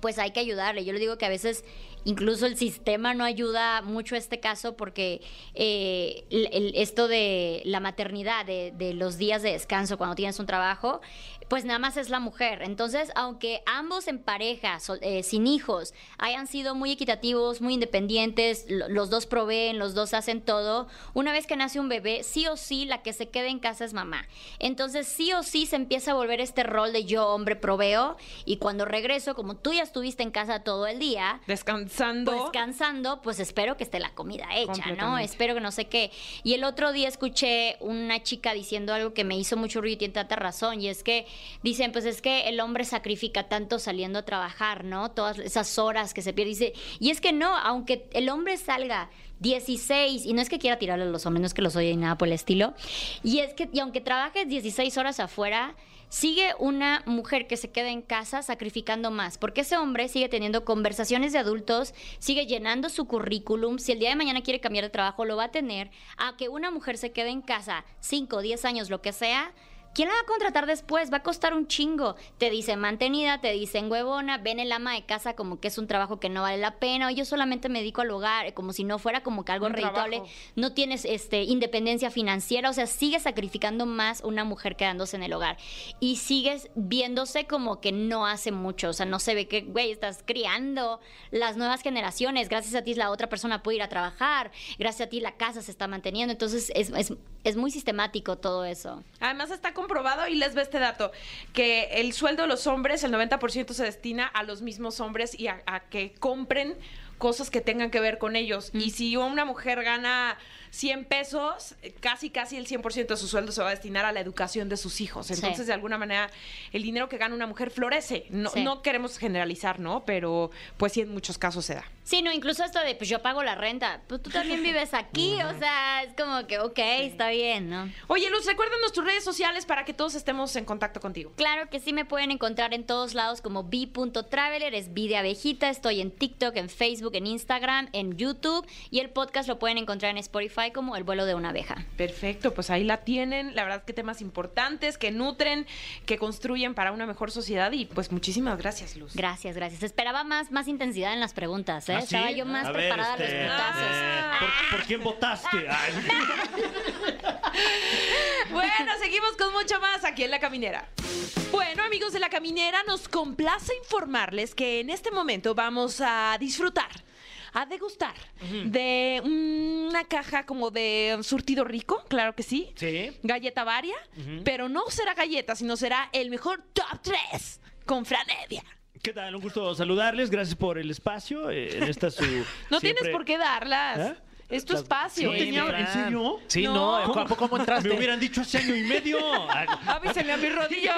S5: pues hay que ayudarle. Yo le digo que a veces incluso el sistema no ayuda mucho este caso porque eh, el- el- esto de la maternidad, de, de los días de descanso cuando tienes un trabajo, pues nada más es la mujer. Entonces, aunque ambos en pareja, eh, sin hijos, hayan sido muy equitativos, muy independientes, lo- los dos proveen, los dos hacen todo, una vez que nace un bebé, sí o sí la que se queda en casa es mamá. Entonces, sí o sí se empieza a volver este rol de yo, hombre, proveo, y cuando regreso, como tú ya estuviste en casa todo el día,
S2: Descansando.
S5: descansando, pues espero que esté la comida hecha, ¿no? Espero que no sé qué. Y el otro día escuché una chica diciendo algo que me hizo mucho ruido y tiene tanta razón, y es que dicen, pues es que el hombre sacrifica tanto saliendo a trabajar, ¿no? Todas esas horas que se pierde. Dice, y es que no, aunque el hombre salga 16, y no es que quiera tirarle a los hombres, no es que los oye ni nada por el estilo, y es que, y aunque trabajes 16 horas afuera, sigue una mujer que se queda en casa sacrificando más, porque ese hombre sigue teniendo conversaciones de adultos, sigue llenando su currículum, si el día de mañana quiere cambiar de trabajo, lo va a tener, a que una mujer se quede en casa 5, 10 años, lo que sea, ¿quién la va a contratar después? Va a costar un chingo. Te dicen mantenida, te dicen huevona, ven el ama de casa como que es un trabajo que no vale la pena, o yo solamente me dedico al hogar, como si no fuera como que algo
S2: trabajo.
S5: No tienes este, independencia financiera, o sea, sigues sacrificando más una mujer quedándose en el hogar. Y sigues viéndose como que no hace mucho, o sea, no se ve que, güey, estás criando las nuevas generaciones, gracias a ti la otra persona puede ir a trabajar, gracias a ti la casa se está manteniendo, entonces es, es, es muy sistemático todo eso.
S2: Además está comprobado y les ve este dato, que el sueldo de los hombres, el 90% se destina a los mismos hombres y a, a que compren cosas que tengan que ver con ellos. Y si una mujer gana 100 pesos, casi casi el 100% de su sueldo se va a destinar a la educación de sus hijos.
S5: Sí.
S2: Entonces, de alguna manera, el dinero que gana una mujer florece. No,
S5: Sí.
S2: no queremos generalizar, ¿no? Pero pues sí, en muchos casos se da.
S5: Sí, no, incluso esto de, pues yo pago la renta, pues tú también vives aquí, o sea, es como que, ok, está bien, ¿no?
S2: Oye, Luz, recuérdanos tus redes sociales para que todos estemos en contacto contigo.
S5: Claro que sí me pueden encontrar en todos lados como b.traveler, es B de abejita, estoy en TikTok, en Facebook, en Instagram, en YouTube y el podcast lo pueden encontrar en Spotify como El vuelo de una abeja.
S2: Perfecto, pues ahí la tienen. La verdad que temas importantes, que nutren, que construyen para una mejor sociedad y pues muchísimas gracias, Luz.
S5: Gracias, gracias. Esperaba más, más intensidad en las preguntas, ¿eh?
S3: ¿Ah, sí?
S5: Estaba yo más
S3: A ver,
S5: preparada a
S3: este,
S5: los putazos.
S3: eh, ¿por, por quién votaste? Ay,
S2: Bueno, seguimos con mucho más aquí en La Caminera. Bueno, amigos de La Caminera, nos complace informarles que en este momento vamos a disfrutar, a degustar de una caja como de surtido rico, claro que sí.
S3: Sí.
S2: Galleta varia, pero no será galleta, sino será el mejor top 3 con Franevia.
S3: ¿Qué tal? Un gusto saludarles. Gracias por el espacio. eh, en esta su.
S2: No
S3: siempre-
S2: tienes por qué darlas.
S3: ¿Eh?
S2: Es tu espacio.
S3: ¿No tenía-. ¿En serio?
S4: Sí,
S2: No.
S4: no, ¿cómo, ¿cómo, entraste?
S3: Me hubieran dicho hace año y medio.
S2: Avísenle a mis rodillas.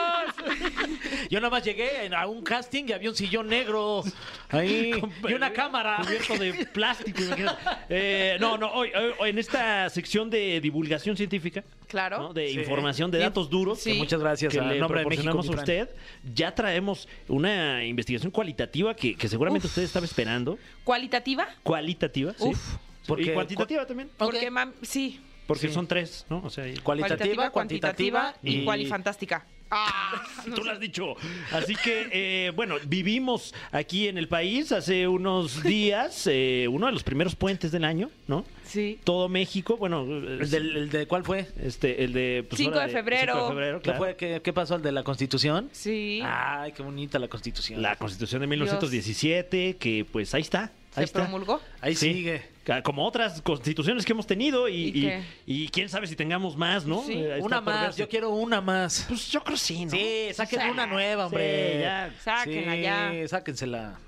S4: Yo nada más llegué a un casting y había un sillón negro ahí y una cámara.
S3: Cubierto de plástico, imagínate. Eh, no, no, hoy, hoy- hoy en esta sección de divulgación científica,
S2: Claro.
S3: ¿no? de
S4: Sí.
S3: información, de datos duros,
S2: Sí.
S4: Muchas gracias
S3: que
S4: a
S3: le
S4: nombre de México.
S3: proporcionamos
S4: mi
S3: a
S4: Fran.
S3: usted, ya traemos una investigación cualitativa que, que seguramente usted estaba esperando.
S2: ¿Cualitativa?
S3: Cualitativa, sí.
S2: Uf.
S4: Porque-
S3: y cuantitativa también.
S2: Porque, mam, sí.
S3: Porque
S4: Sí.
S3: son tres, ¿no? O sea, y-
S4: Cualitativa, cuantitativa
S2: y,
S4: y-
S2: cualifantástica. Ah,
S3: Tú lo has dicho. Así que, eh, bueno, vivimos aquí en el país hace unos días, eh, uno de los primeros puentes del año, ¿no?
S2: sí.
S3: Todo México, bueno,
S4: ¿El, del- el de cuál fue?
S3: este, el de... pues,
S2: 5
S3: ahora
S2: de febrero.
S3: 5 de febrero,
S4: ¿Qué, fue? ¿Qué, qué pasó? ¿El de la Constitución?
S2: Sí.
S4: Ay, qué bonita la Constitución.
S3: La Constitución de 1917, que pues ahí está.
S2: ¿Se
S3: Ahí está.
S2: promulgó?
S4: Ahí
S3: Sí.
S4: sigue.
S3: Como otras constituciones que hemos tenido y,
S2: ¿Y
S3: y-
S2: qué?
S3: y quién sabe si tengamos más, ¿no?
S2: Sí.
S3: Eh,
S4: Una más,
S3: verse.
S4: yo quiero una más.
S3: Pues yo creo sí, ¿no?
S4: Sí, saquen una nueva, hombre.
S3: Sí, ya.
S2: Sáquenla
S4: Sí,
S2: ya.
S4: sáquensela.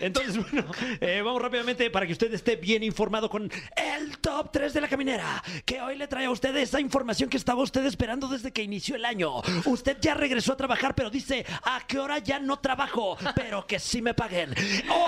S3: Entonces, bueno, eh, vamos rápidamente para que usted esté bien informado con el top 3 de la caminera, que hoy le trae a usted esa información que estaba usted esperando desde que inició el año. Usted ya regresó a trabajar, pero dice, ¿a qué hora ya no trabajo? Pero que sí me paguen.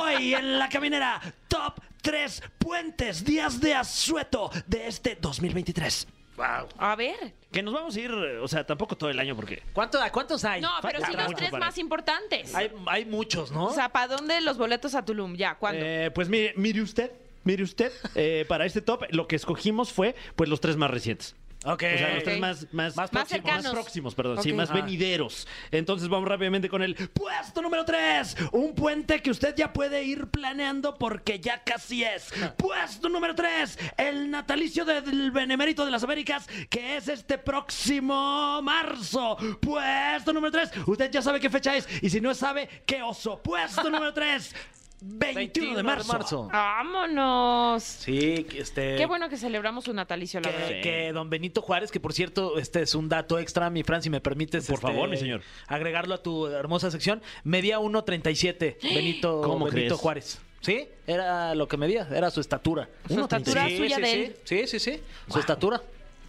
S3: Hoy en la caminera, top 3 puentes, días de asueto de este 2023.
S4: Wow.
S2: A ver.
S3: Que nos vamos a ir, eh, o sea, tampoco todo el año porque...
S4: ¿Cuánto, ¿A cuántos hay?
S2: No, pero sí los tres
S3: para-
S2: más importantes.
S4: Hay, hay muchos, ¿no?
S2: O sea, ¿para dónde los boletos a Tulum? Ya, ¿cuándo?
S3: Eh, pues mire, mire usted, mire usted, eh, para este top lo que escogimos fue pues los tres más recientes.
S4: Ok.
S3: O sea, los tres más, más,
S4: Más
S2: Más
S3: próximos,
S2: cercanos.
S3: más próximos, perdón, sí,
S2: Ok.
S3: más
S4: Ah.
S3: venideros. Entonces vamos rápidamente con el puesto número 3. Un puente que usted ya puede ir planeando porque ya casi es. Puesto número 3. El natalicio del Benemérito de las Américas, que es este próximo marzo. Puesto número 3. Usted ya sabe qué fecha es. Y si no sabe, qué oso. Puesto número 3. 21, de marzo.
S2: ¡Vámonos!
S4: Sí, que este.
S2: Qué bueno que celebramos su natalicio, la verdad.
S4: Que, que don Benito Juárez, que por cierto, este es un dato extra, mi Fran, si me permites.
S3: Por
S4: este,
S3: favor, mi señor.
S4: Agregarlo a tu hermosa sección. Medía 1.37, Benito,
S3: ¿Cómo
S4: Benito
S3: crees?
S4: Juárez. ¿Sí? Era lo que medía, era su estatura.
S2: Su estatura
S4: Sí,
S2: suya
S4: sí,
S2: de
S4: sí.
S2: él.
S4: Sí, sí, sí. Su estatura.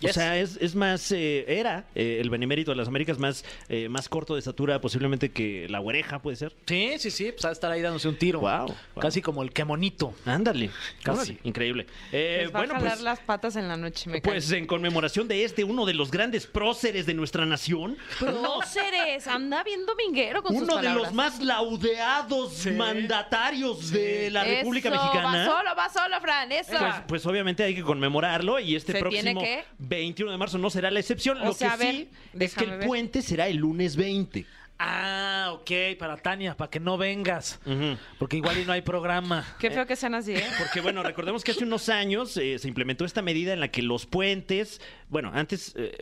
S3: O sea, es, es más, eh, era eh, el Benemérito de las Américas más, eh, más corto de estatura posiblemente que la oreja, puede ser.
S4: Sí, sí, sí, pues a estar ahí dándose un tiro.
S3: Guau.
S4: Casi como el quemonito.
S3: Ándale,
S4: Casi.
S3: Órale, increíble. Eh,
S2: Les va
S3: bueno,
S2: a jalar
S3: pues,
S2: las patas en la noche, me cae.
S3: pues en conmemoración de este, uno de los grandes próceres de nuestra nación,
S2: Próceres, anda bien dominguero con sus
S3: uno de los más laudeados mandatarios de la República Mexicana.
S2: Va solo, va solo, Fran, eso.
S3: Pues, pues obviamente hay que conmemorarlo y este
S2: ¿Se
S3: próximo
S2: tiene que?
S3: 21 de marzo no será la excepción.
S2: O
S3: Lo
S2: sea,
S3: que
S2: ver,
S3: sí es que el
S2: ver.
S3: puente será el lunes 20.
S4: Ah, ok, para Tania, para que no vengas.
S3: Ujú.
S4: Porque igual y no hay programa.
S2: Qué feo que sean así, ¿eh?
S3: Porque bueno, recordemos que hace unos años eh, se implementó esta medida en la que los puentes, bueno, antes eh,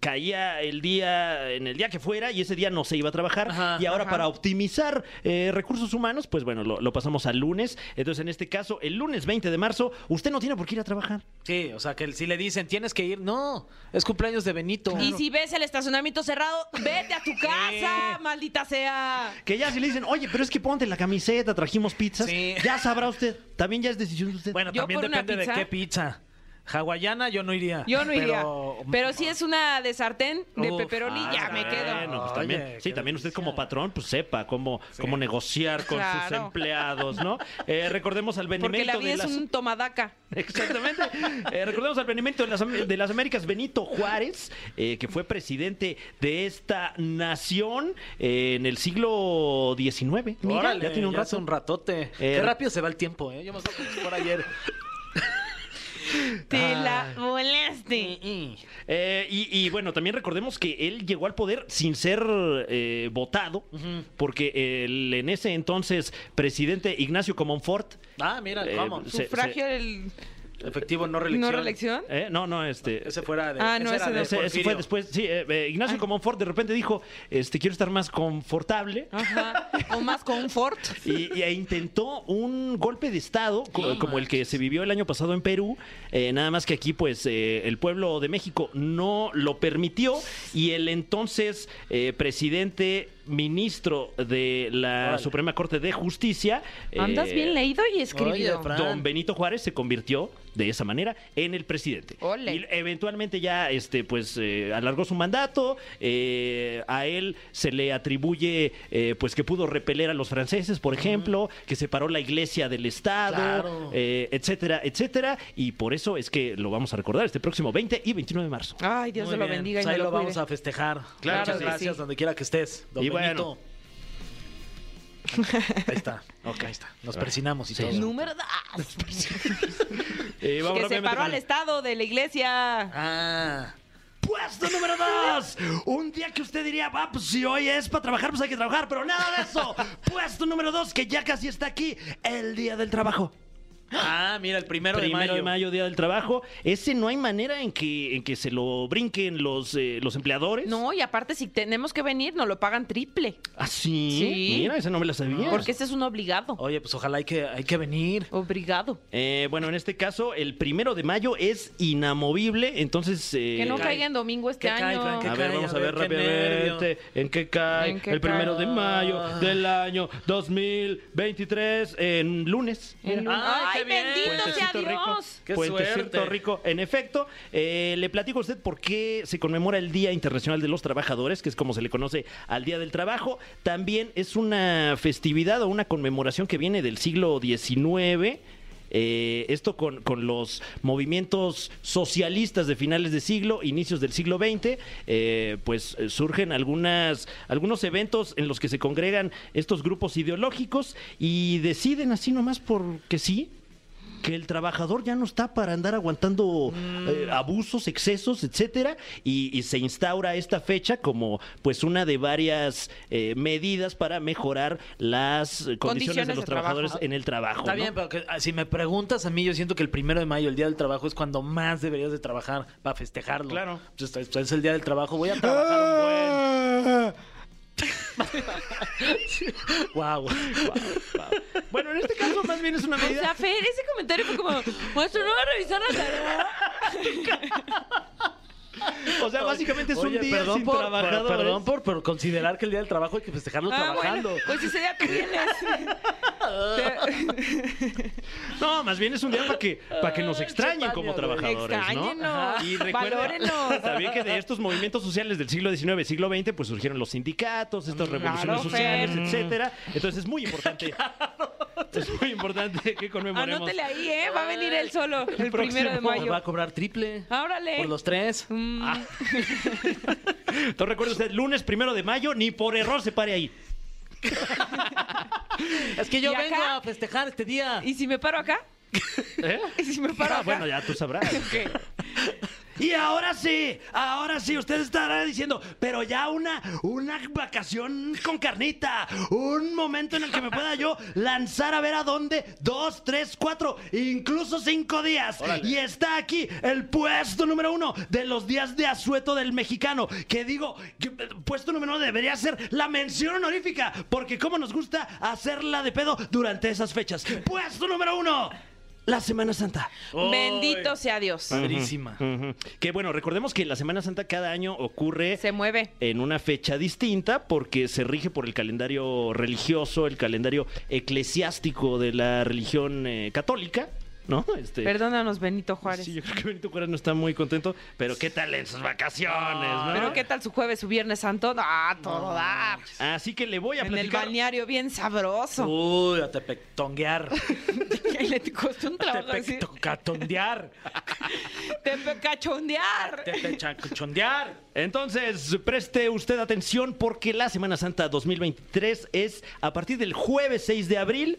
S3: caía el día, en el día que fuera y ese día no se iba a trabajar
S4: Ajá,
S3: y ahora
S2: ajá.
S3: para optimizar eh, recursos humanos, pues bueno, lo, lo pasamos al lunes. Entonces en este caso, el lunes 20 de marzo, usted no tiene por qué ir a trabajar.
S4: Sí, o sea, que si le dicen tienes que ir, no, es cumpleaños de Benito.
S2: Y si ves el estacionamiento cerrado, vete a tu casa, maldita sea.
S3: Que ya si le dicen, oye, pero es que ponte la camiseta, trajimos pizzas,
S4: Sí.
S3: ya sabrá usted. También ya es decisión de usted.
S4: Bueno,
S2: Yo
S4: también depende de qué pizza. Hawaiana yo no iría.
S2: Yo no iría.
S4: Pero,
S2: Pero si es una de sartén, de
S4: Uf,
S2: pepperoni,
S4: ah,
S2: ya me quedo.
S3: Bueno, pues también,
S4: Oye,
S3: sí, también usted como patrón, pues sepa cómo, cómo negociar con sus empleados, ¿no? Eh, recordemos al
S2: Porque
S3: benemérito
S2: la vida
S3: de
S2: es
S3: las...
S2: un tomadaca.
S3: Exactamente. Eh, recordemos al benemérito de las, de las Américas, Benito Juárez, eh, que fue presidente de esta nación eh, en el siglo XIX. Mira,
S4: Órale,
S3: ya tiene un
S4: ya hace
S3: rato.
S4: un ratote.
S3: Eh,
S4: Qué rápido se va el tiempo, ¿eh? Yo me acuerdo que fue ayer.
S2: Te la volaste.
S3: Eh, y, y, bueno, también recordemos que él llegó al poder sin ser eh, votado, porque el en ese entonces presidente Ignacio Comonfort.
S4: Ah, mira,
S3: Eh,
S4: ¿cómo?
S3: se-
S2: Sufragio del.
S4: Efectivo, no reelección.
S2: ¿No reelección?
S3: eh, no, no, este.
S4: Ese fuera de.
S2: Ah, no,
S4: era
S2: ese de-
S3: Ese, ese fue después, sí, eh, eh, Ignacio Comonfort de repente dijo, este, quiero estar más confortable.
S2: Ajá. O más confort.
S3: Y, y- e intentó un golpe de Estado, co- como el que se vivió el año pasado en Perú, eh, nada más que aquí pues eh, el pueblo de México no lo permitió y el entonces eh, presidente ministro de la
S4: Órale.
S3: Suprema Corte de Justicia,
S2: Andas
S3: eh,
S2: bien leído y escribido.
S4: Oye.
S3: Don Benito Juárez se convirtió de esa manera en el presidente.
S2: Ole.
S3: Y eventualmente ya este pues eh, alargó su mandato, eh, a él se le atribuye eh, pues que pudo repeler a los franceses, por ejemplo, que separó la iglesia del Estado,
S4: Claro.
S3: eh, etcétera, etcétera, y por eso es que lo vamos a recordar este próximo 20 y 21 de marzo.
S2: Ay, Dios
S4: Muy
S2: se lo bendiga y
S4: Pues
S2: me
S4: ahí
S2: lo,
S4: lo vamos a festejar.
S3: Claro
S4: Muchas
S2: sí.
S4: gracias, donde quiera que estés. Don
S3: Y
S4: Ahí está. Ok, ahí está. Nos persinamos y todo.
S2: Número dos.
S3: Eh, vamos
S2: Que separó al
S3: el-
S2: Estado de la iglesia.
S4: Ah.
S3: Puesto número dos. Un día que usted diría, va, pues si hoy es para trabajar, pues hay que trabajar, pero nada de eso. Puesto número dos, que ya casi está aquí, el día del trabajo.
S4: Ah, mira, el primero,
S3: Primero
S4: de mayo.
S3: Día del Trabajo. Ese no hay manera en que, en que se lo brinquen los, eh, los empleadores.
S2: No, y aparte, si tenemos que venir, nos lo pagan triple.
S3: ¿Ah, sí?
S2: Sí.
S3: Mira, esa no me la sabía.
S2: Porque ese es un obligado.
S4: Oye, pues ojalá hay que, hay que venir.
S2: Obligado.
S3: Eh, bueno, en este caso, el primero de mayo es inamovible, entonces... eh,
S2: Que no
S4: cae.
S2: caiga en domingo este
S4: ¿Qué cae,
S2: año.
S3: A ver,
S4: cae?
S3: vamos
S4: A
S3: a ver rápidamente en qué cae
S2: ¿En qué
S3: el primero
S2: cae?
S3: de mayo del año 2023, en lunes.
S2: En
S3: Mira.
S2: lun-
S4: Ay,
S2: Ay,
S4: bien.
S2: bendito sea
S3: Puentecito rico.
S2: Dios.
S4: Qué
S3: Puentecito
S4: suerte.
S3: rico. En efecto, eh, le platico a usted por qué se conmemora el Día Internacional de los Trabajadores, que es como se le conoce al Día del Trabajo. También es una festividad o una conmemoración que viene del siglo XIX. Eh, esto con, con los movimientos socialistas de finales de siglo, inicios del siglo XX, eh, pues eh, surgen algunas, algunos eventos en los que se congregan estos grupos ideológicos y deciden así nomás porque sí que el trabajador ya no está para andar aguantando eh, abusos, excesos, etcétera, y, y se instaura esta fecha como pues una de varias eh, medidas para mejorar las condiciones,
S2: Condiciones
S3: de los
S2: de trabajo.
S3: trabajadores en el trabajo.
S4: Está
S3: ¿no?
S4: bien, pero que, ah, si me preguntas a mí, yo siento que el primero de mayo, el día del trabajo, es cuando más deberías de trabajar para festejarlo.
S3: Claro.
S4: Pues, es, es el día del trabajo, voy a trabajar un buen. wow.
S3: Bueno, en este caso más bien es una
S2: O
S3: medida.
S2: sea, Fer, ese comentario fue como, maestro, ¿no va a revisar la tarea?
S3: O sea, básicamente es un día
S4: perdón
S3: sin
S4: por,
S3: trabajadores.
S4: por- perdón por, por considerar que el día del trabajo hay que festejarlo
S2: Ah,
S4: trabajando.
S2: bueno, pues ese día tú vienes.
S3: No, más bien es un día para que, para que nos extrañen
S4: Chapaña,
S3: como trabajadores, ¿no?
S2: Extrañenos.
S3: Y recuerda
S2: Valórenos.
S3: también que de estos movimientos sociales del siglo XIX, siglo XX, pues surgieron los sindicatos, estas revoluciones
S2: Claro,
S3: sociales,
S2: Fer.
S3: etcétera. Entonces es muy importante. Es muy importante que conmemoremos.
S2: Anótele ahí, ¿eh? Va a venir él solo el
S3: próximo
S2: primero de
S4: Me va
S2: mayo.
S4: a cobrar triple.
S2: Árale.
S4: Por los tres.
S2: Mm,
S3: Entonces recuerde usted, lunes primero de mayo, ni por error se pare ahí.
S4: Es que yo
S2: ¿Y
S4: vengo
S2: acá?
S4: a festejar este día.
S2: ¿Y si me paro acá?
S3: ¿Eh?
S2: ¿Y si me paro
S3: Ah,
S2: acá?
S3: bueno, ya tú sabrás.
S2: Ok.
S3: Y ahora sí, ahora sí, usted estará diciendo, pero ya una, una vacación con carnita, un momento en el que me pueda yo lanzar a ver a dónde, dos, tres, cuatro, incluso cinco días. Y está aquí el puesto número uno de los días de asueto del mexicano, que digo, que, eh, puesto número uno debería ser la mención honorífica, porque como nos gusta hacerla de pedo durante esas fechas. Puesto número uno. La Semana Santa.
S2: Bendito sea Dios.
S4: Padrísima.
S3: Ujú. Que bueno, recordemos que la Semana Santa cada año ocurre
S2: Se mueve.
S3: en una fecha distinta porque se rige por el calendario religioso, el calendario eclesiástico de la religión eh, católica, ¿no? Este,
S2: Perdónanos, Benito Juárez.
S3: Sí, yo creo que Benito Juárez no está muy contento, pero ¿qué tal en sus vacaciones, no?
S2: Pero ¿qué tal su jueves, su viernes santo? Ah, todo dar.
S3: Así que le voy a
S2: En el
S3: platicar.
S2: balneario bien sabroso.
S4: Uy, a tepectonguear.
S2: Y le costó un trabajo decir,
S4: Tepectonguear.
S2: tepecachondear.
S4: Tepechondear.
S3: Entonces, preste usted atención porque la Semana Santa 2023 es a partir del jueves 6 de abril.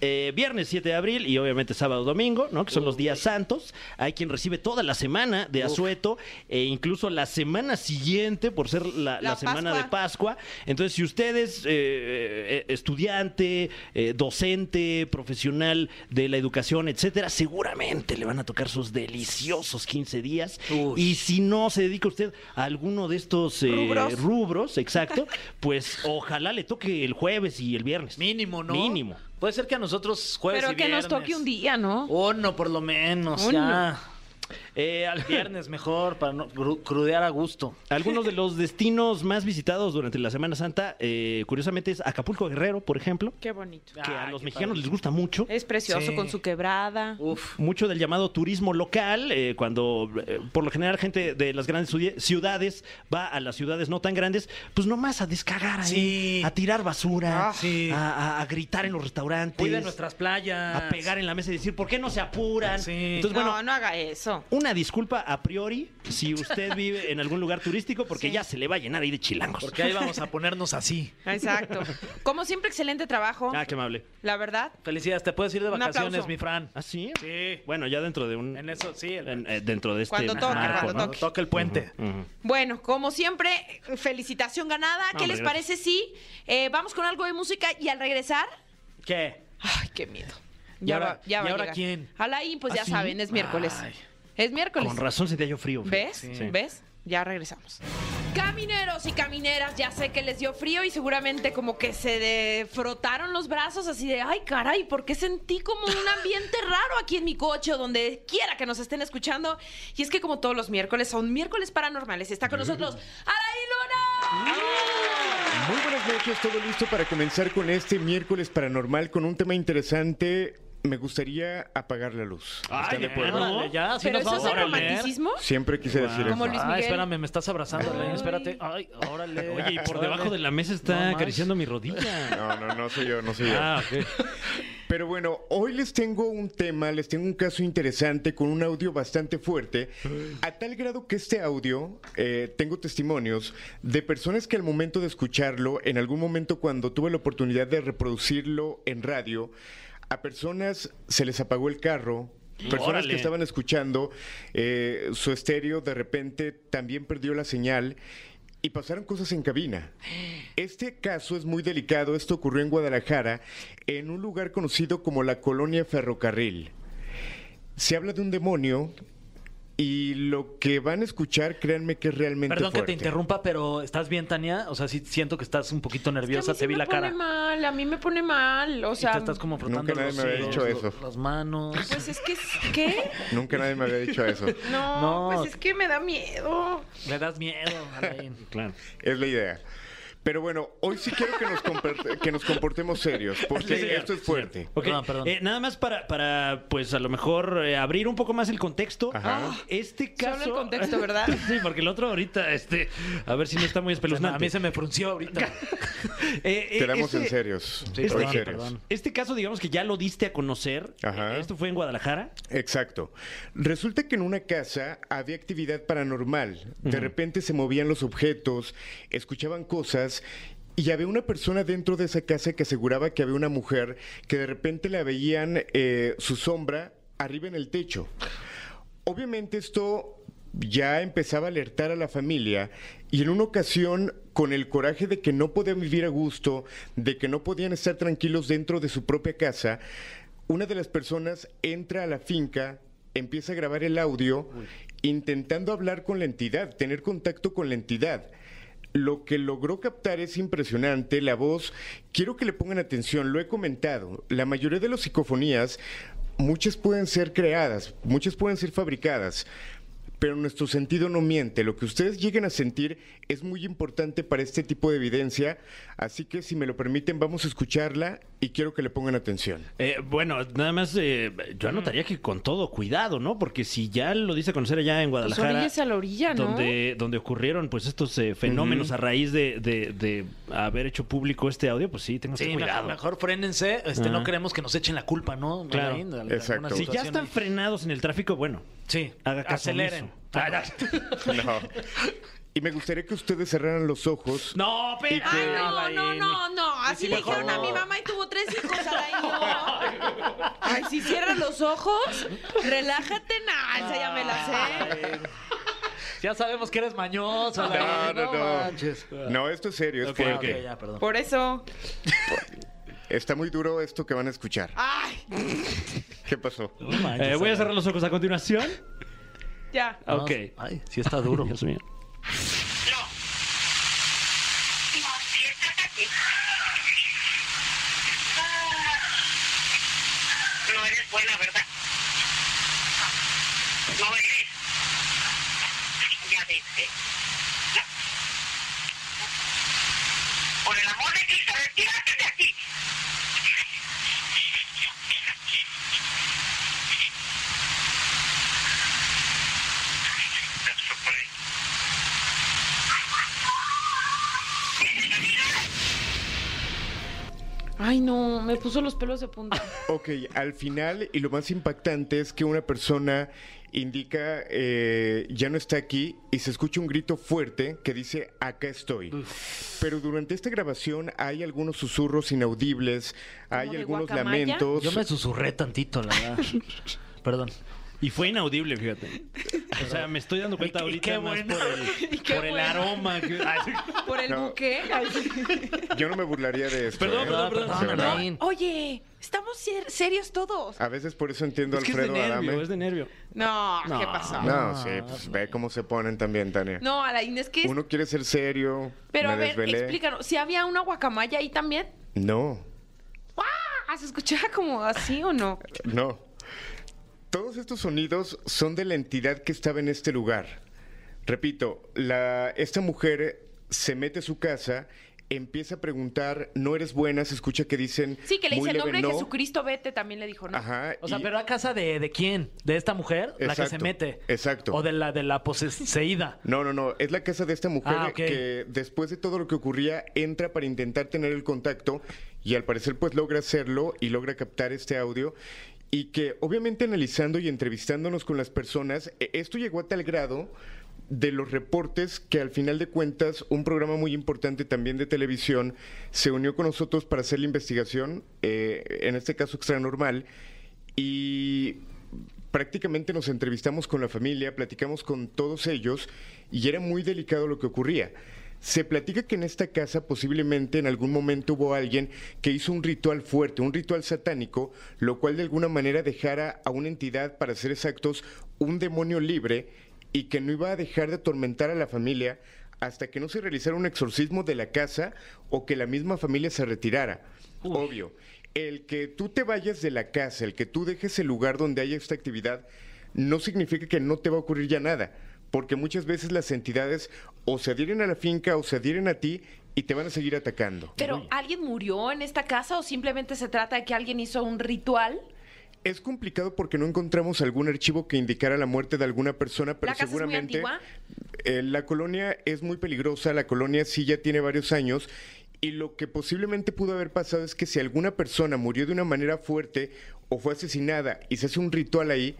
S3: Eh, viernes 7 de abril y obviamente sábado domingo, ¿no? Que son los días santos. Hay quien recibe toda la semana de asueto e incluso la semana siguiente por ser la,
S2: La
S3: la semana
S2: Pascua.
S3: de Pascua. Entonces, si usted es eh, eh, estudiante, eh, docente, profesional de la educación, etcétera, seguramente le van a tocar sus deliciosos 15 días.
S4: Uy.
S3: Y si no se dedica usted a alguno de estos eh,
S2: Rubros.
S3: rubros, exacto, pues ojalá le toque el jueves y el viernes.
S4: Mínimo, ¿no?
S3: Mínimo.
S4: Puede ser que a nosotros jueves
S2: Pero
S4: y
S2: que nos
S4: viernes.
S2: toque un día, ¿no?
S4: Uno, por lo menos,
S2: Uno.
S4: ya.
S3: Eh, al-
S4: Viernes mejor, para no cru- crudear a gusto.
S3: Algunos de los destinos más visitados durante la Semana Santa, eh, curiosamente, es Acapulco Guerrero, por ejemplo,
S2: Qué bonito.
S3: que a los mexicanos
S4: padre.
S3: les gusta mucho.
S2: Es precioso
S4: Sí.
S2: con su quebrada.
S4: Uf.
S3: mucho del llamado turismo local, eh, cuando eh, por lo general gente de las grandes ciu- ciudades va a las ciudades no tan grandes, pues nomás a descargar ahí,
S4: Sí.
S3: a tirar basura,
S4: Ah, sí.
S3: a, a- a gritar en los restaurantes,
S4: Cuiden nuestras playas.
S3: a pegar en la mesa y decir, ¿por qué no se apuran?
S4: Sí.
S3: Entonces, bueno,
S2: no, no haga eso.
S3: una disculpa a priori si usted vive en algún lugar turístico, porque ya se le va a llenar ahí de chilangos.
S4: Porque ahí vamos a ponernos así.
S2: Exacto. Como siempre, excelente trabajo.
S3: Ah, qué amable.
S2: La verdad.
S4: Felicidades, te puedes ir de vacaciones, mi Fran.
S3: ¿Ah, sí?
S4: Sí.
S3: Bueno, ya dentro de un...
S4: En eso, sí. el-
S3: en- eh, dentro de este
S2: Cuando toque,
S3: marco,
S2: cuando
S3: ¿no?
S2: toque.
S4: toca el puente.
S2: Bueno, como siempre, felicitación ganada. ¿Qué
S3: Hombre,
S2: les
S3: gracias.
S2: parece si eh, vamos con algo de música y al regresar?
S4: ¿Qué?
S2: Ay, qué miedo.
S4: ¿Y ahora-
S2: va- ya
S4: y
S2: va
S4: ahora quién?
S2: Alain, pues
S3: ¿Ah,
S2: ya
S3: sí?
S2: saben, es miércoles.
S4: Ay.
S2: Es miércoles.
S3: Con razón sentía yo frío.
S2: ¿Ves?
S3: Sí.
S2: ¿Ves? Ya regresamos. Camineros y camineras, ya sé que les dio frío y seguramente como que se de- frotaron los brazos así de, ay caray, ¿por qué sentí como un ambiente raro aquí en mi coche o donde quiera que nos estén escuchando? Y es que como todos los miércoles son miércoles paranormales. Está con nosotros Araí Luna.
S6: Muy buenas noches, todo listo para comenzar con este miércoles paranormal con un tema interesante. Me gustaría apagar la luz. ¿Están
S3: Ay,
S6: de acuerdo?
S4: Órale, ya, sí
S2: ¿Pero
S4: nos
S2: eso
S4: vamos
S2: es
S4: a
S2: el
S4: leer.
S2: romanticismo?
S6: Siempre quise decir
S2: Como
S6: eso.
S2: Luis Miguel.
S4: espérame, me estás abrazando, Alain,
S2: Ay.
S4: espérate. Ay, órale.
S3: Oye, y por
S4: órale.
S3: debajo de la mesa
S4: No
S3: está acariciando mi rodilla.
S6: No, no, no soy yo, no soy yo.
S3: Ah, ok.
S6: Pero bueno, hoy les tengo un tema, les tengo un caso interesante con un audio bastante fuerte, a tal grado que este audio, eh, tengo testimonios de personas que al momento de escucharlo, en algún momento cuando tuve la oportunidad de reproducirlo en radio, a personas se les apagó el carro. Personas
S3: Órale.
S6: que estaban escuchando eh, su estéreo de repente también perdió la señal y pasaron cosas en cabina. Este caso es muy delicado. Esto ocurrió en Guadalajara, en un lugar conocido como la Colonia Ferrocarril. Se habla de un demonio y lo que van a escuchar, créanme que es realmente
S4: Perdón que
S6: fuerte.
S4: te interrumpa, pero ¿estás bien, Tania? O sea, sí siento que estás un poquito nerviosa,
S2: Es que
S4: te
S2: a mí
S4: vi
S2: sí
S4: la
S2: me pone
S4: cara.
S2: mal, a mí me pone mal, o
S4: Y
S2: sea...
S4: te estás como frotando
S6: Nunca nadie
S4: los
S6: me había dicho
S4: lo-
S6: eso.
S4: las manos.
S2: Pues es que, ¿qué?
S6: Nunca nadie me había dicho eso.
S2: No,
S4: No.
S2: pues es que me da miedo.
S4: Le das miedo, Alain.
S3: Claro.
S6: Es la idea. Pero bueno, hoy sí quiero que nos, comport- que nos comportemos serios, porque
S3: Sí,
S6: esto es fuerte.
S3: Ok,
S4: Perdón, perdón.
S3: eh, nada más para, para, pues a lo mejor eh, abrir un poco más el contexto.
S6: Ajá.
S3: Este
S2: Solo
S3: caso.
S2: el contexto, ¿verdad?
S3: sí, porque el otro ahorita, este, a ver si no está muy espeluznante.
S4: A mí se me frunció ahorita.
S3: Eh, eh,
S6: Quedamos
S3: este-
S6: en serios.
S4: Sí,
S6: Hoy
S4: perdón,
S6: serios.
S4: perdón.
S3: Este caso, digamos que ya lo diste a conocer.
S6: Ajá.
S3: Eh, Esto fue en Guadalajara.
S6: Exacto. Resulta que en una casa había actividad paranormal. De repente se movían los objetos, escuchaban cosas y había una persona dentro de esa casa que aseguraba que había una mujer que de repente la veían eh, su sombra arriba en el techo. Obviamente esto ya empezaba a alertar a la familia y en una ocasión con el coraje de que no podían vivir a gusto, de que no podían estar tranquilos dentro de su propia casa, una de las personas entra a la finca, empieza a grabar el audio intentando hablar con la entidad, tener contacto con la entidad. Lo que logró captar es impresionante, la voz, quiero que le pongan atención, lo he comentado, la mayoría de las psicofonías, muchas pueden ser creadas, muchas pueden ser fabricadas, pero nuestro sentido no miente. Lo que ustedes lleguen a sentir es muy importante para este tipo de evidencia, así que si me lo permiten vamos a escucharla y quiero que le pongan atención.
S3: Eh, bueno, nada más eh, yo anotaría que con todo cuidado, ¿no? Porque si ya lo dice a conocer allá en
S2: Pues
S3: Guadalajara,
S2: oríllese a la orilla, ¿no?
S3: donde, donde ocurrieron pues estos eh, fenómenos a raíz de, de- de haber hecho público este audio, pues sí, tengo
S4: Sí,
S3: cuidado.
S4: mejor, mejor frénense. Este. No queremos que nos echen la culpa, ¿no?
S3: Claro.
S4: Ahí,
S6: Exacto.
S3: Si ya están
S4: ahí.
S3: frenados en el tráfico, bueno,
S4: Sí,
S3: haga caso
S4: aceleren.
S3: omiso.
S4: Ah,
S6: No. Y me gustaría que ustedes cerraran los ojos.
S3: No, pero...
S6: Y que-
S2: Ay, no, no, no, no. Así
S4: sí,
S2: le dijeron a
S4: no.
S2: mi mamá y tuvo tres hijos año. Ay, si cierras los ojos, relájate. Nah, esa ya me la sé.
S4: Ya sabemos que eres mañoso.
S6: No, no, no.
S4: manches.
S6: No, esto es serio, es
S3: Ok,
S6: fuerte.
S4: Ah, ok, ya, perdón.
S2: Por eso.
S6: Está muy duro esto que van a escuchar.
S2: Ay,
S6: ¿Qué pasó?
S4: No manches,
S3: Eh, voy a cerrar los ojos a continuación.
S2: ya.
S4: No,
S3: Ok.
S4: Ay, sí está duro.
S3: Dios mío.
S7: No. No, si estás aquí. Ah, No eres buena, ¿verdad? No eres. Ya. No. Por el amor de Cristo, retírate de aquí. Eso por ahí.
S2: Ay, no, me puso los pelos de punta.
S6: Ok, al final, y lo más impactante es que una persona indica eh, ya no está aquí y se escucha un grito fuerte que dice acá estoy. Pero durante esta grabación hay algunos susurros inaudibles, hay algunos
S2: guacamaya?
S6: lamentos.
S4: Yo me susurré tantito, la verdad. Perdón.
S3: Y fue inaudible, fíjate. O sea, me estoy dando cuenta
S4: Y- y
S3: ahorita
S4: qué
S3: más
S4: bueno.
S3: por el,
S2: Y qué
S3: por el
S2: bueno.
S3: aroma. que- Ay, sí.
S2: Por el
S6: No.
S2: buque. Ay.
S6: Yo no me burlaría de esto.
S3: Perdón,
S6: ¿eh?
S3: perdón, perdón.
S4: perdón.
S2: Oye, estamos ser- serios todos.
S6: A veces por eso entiendo a
S3: Es que es de
S6: Alfredo
S3: nervio,
S6: Adame.
S3: es de nervio.
S2: No, ¿qué pasó?
S6: No, sí, pues ve cómo se ponen también, Tania.
S2: No, Alain, es que...
S6: Uno quiere ser serio,
S2: Pero
S6: me
S2: a ver,
S6: desvelé.
S2: explícanos. ¿Si había una guacamaya ahí también?
S6: No,
S2: Ah, ¿se escuchaba como así o no?
S6: no. Todos estos sonidos son de la entidad que estaba en este lugar. Repito, la, esta mujer se mete a su casa, empieza a preguntar, no eres buena, se escucha que dicen...
S2: Sí, que le
S6: muy
S2: dice, en nombre
S6: leve
S2: de
S6: no".
S2: Jesucristo, vete, también le dijo, ¿no?
S6: Ajá.
S4: O sea,
S6: y-
S4: pero a casa de, de quién? ¿De esta mujer? La que se mete.
S6: exacto.
S4: O de la de la poseída.
S6: No, no, no. Es la casa de esta mujer
S4: Ah,
S6: que después de todo lo que ocurría entra para intentar tener el contacto y al parecer pues logra hacerlo y logra captar este audio y que obviamente analizando y entrevistándonos con las personas, e- esto llegó a tal grado de los reportes que al final de cuentas un programa muy importante también de televisión se unió con nosotros para hacer la investigación, eh, en este caso extranormal, y prácticamente nos entrevistamos con la familia, platicamos con todos ellos y era muy delicado lo que ocurría. Se platica que en esta casa posiblemente en algún momento hubo alguien que hizo un ritual fuerte, un ritual satánico, lo cual de alguna manera dejara a una entidad, para ser exactos, un demonio libre y que no iba a dejar de atormentar a la familia hasta que no se realizara un exorcismo de la casa o que la misma familia se retirara. Obvio, el que tú te vayas de la casa, el que tú dejes el lugar donde haya esta actividad, no significa que no te va a ocurrir ya nada, porque muchas veces las entidades o se adhieren a la finca o se adhieren a ti y te van a seguir atacando.
S2: Pero, ¿alguien murió en esta casa o simplemente se trata de que alguien hizo un ritual?
S6: Es complicado porque no encontramos algún archivo que indicara la muerte de alguna persona, pero
S2: ¿La casa es muy
S6: seguramente
S2: antigua?
S6: eh, la colonia es muy peligrosa, la colonia sí ya tiene varios años y lo que posiblemente pudo haber pasado es que si alguna persona murió de una manera fuerte o fue asesinada y se hace un ritual ahí,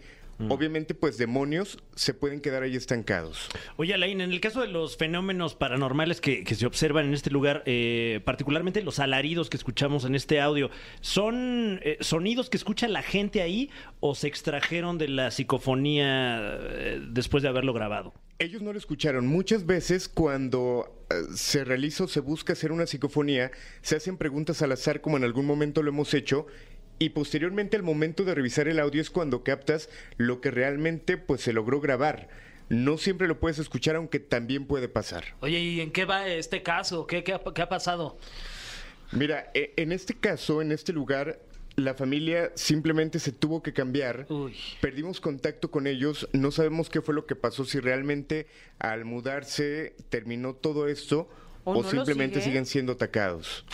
S6: obviamente pues demonios se pueden quedar ahí estancados.
S3: Oye, Alain, en el caso de los fenómenos paranormales que, que se observan en este lugar, eh, particularmente los alaridos que escuchamos en este audio, ¿son eh, sonidos que escucha la gente ahí o se extrajeron de la psicofonía eh, después de haberlo grabado?
S6: Ellos no lo escucharon. Muchas veces cuando se realiza o se busca hacer una psicofonía, se hacen preguntas al azar como en algún momento lo hemos hecho y posteriormente al momento de revisar el audio es cuando captas lo que realmente pues se logró grabar. No siempre lo puedes escuchar aunque también puede pasar.
S4: Oye, ¿y en qué va este caso? ¿Qué, qué ha, qué ha pasado?
S6: Mira, e- en este caso, en este lugar, la familia simplemente se tuvo que cambiar.
S4: Uy.
S6: Perdimos contacto con ellos, no sabemos qué fue lo que pasó, si realmente al mudarse terminó todo esto
S2: O
S6: o,
S2: no lo
S6: simplemente
S2: sigue.
S6: siguen siendo atacados.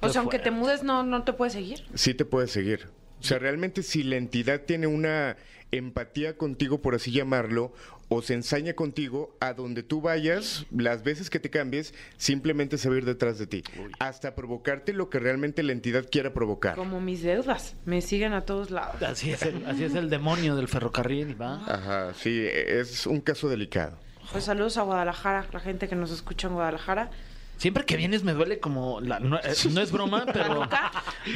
S2: O sea, aunque te mudes, no, no te puedes seguir.
S6: Sí te puede seguir. O sea, realmente si la entidad tiene una empatía contigo, por así llamarlo, o se ensaña contigo, a donde tú vayas, las veces que te cambies, simplemente se va a ir detrás de ti. Hasta provocarte lo que realmente la entidad quiera provocar.
S2: Como mis deudas. Me siguen a todos lados.
S4: Así es el, así es el demonio del ferrocarril, ¿va?
S6: Ajá, sí, es un caso delicado.
S2: Pues saludos a Guadalajara, la gente que nos escucha en Guadalajara.
S4: Siempre que vienes me duele como... la- no, eh, no es broma, pero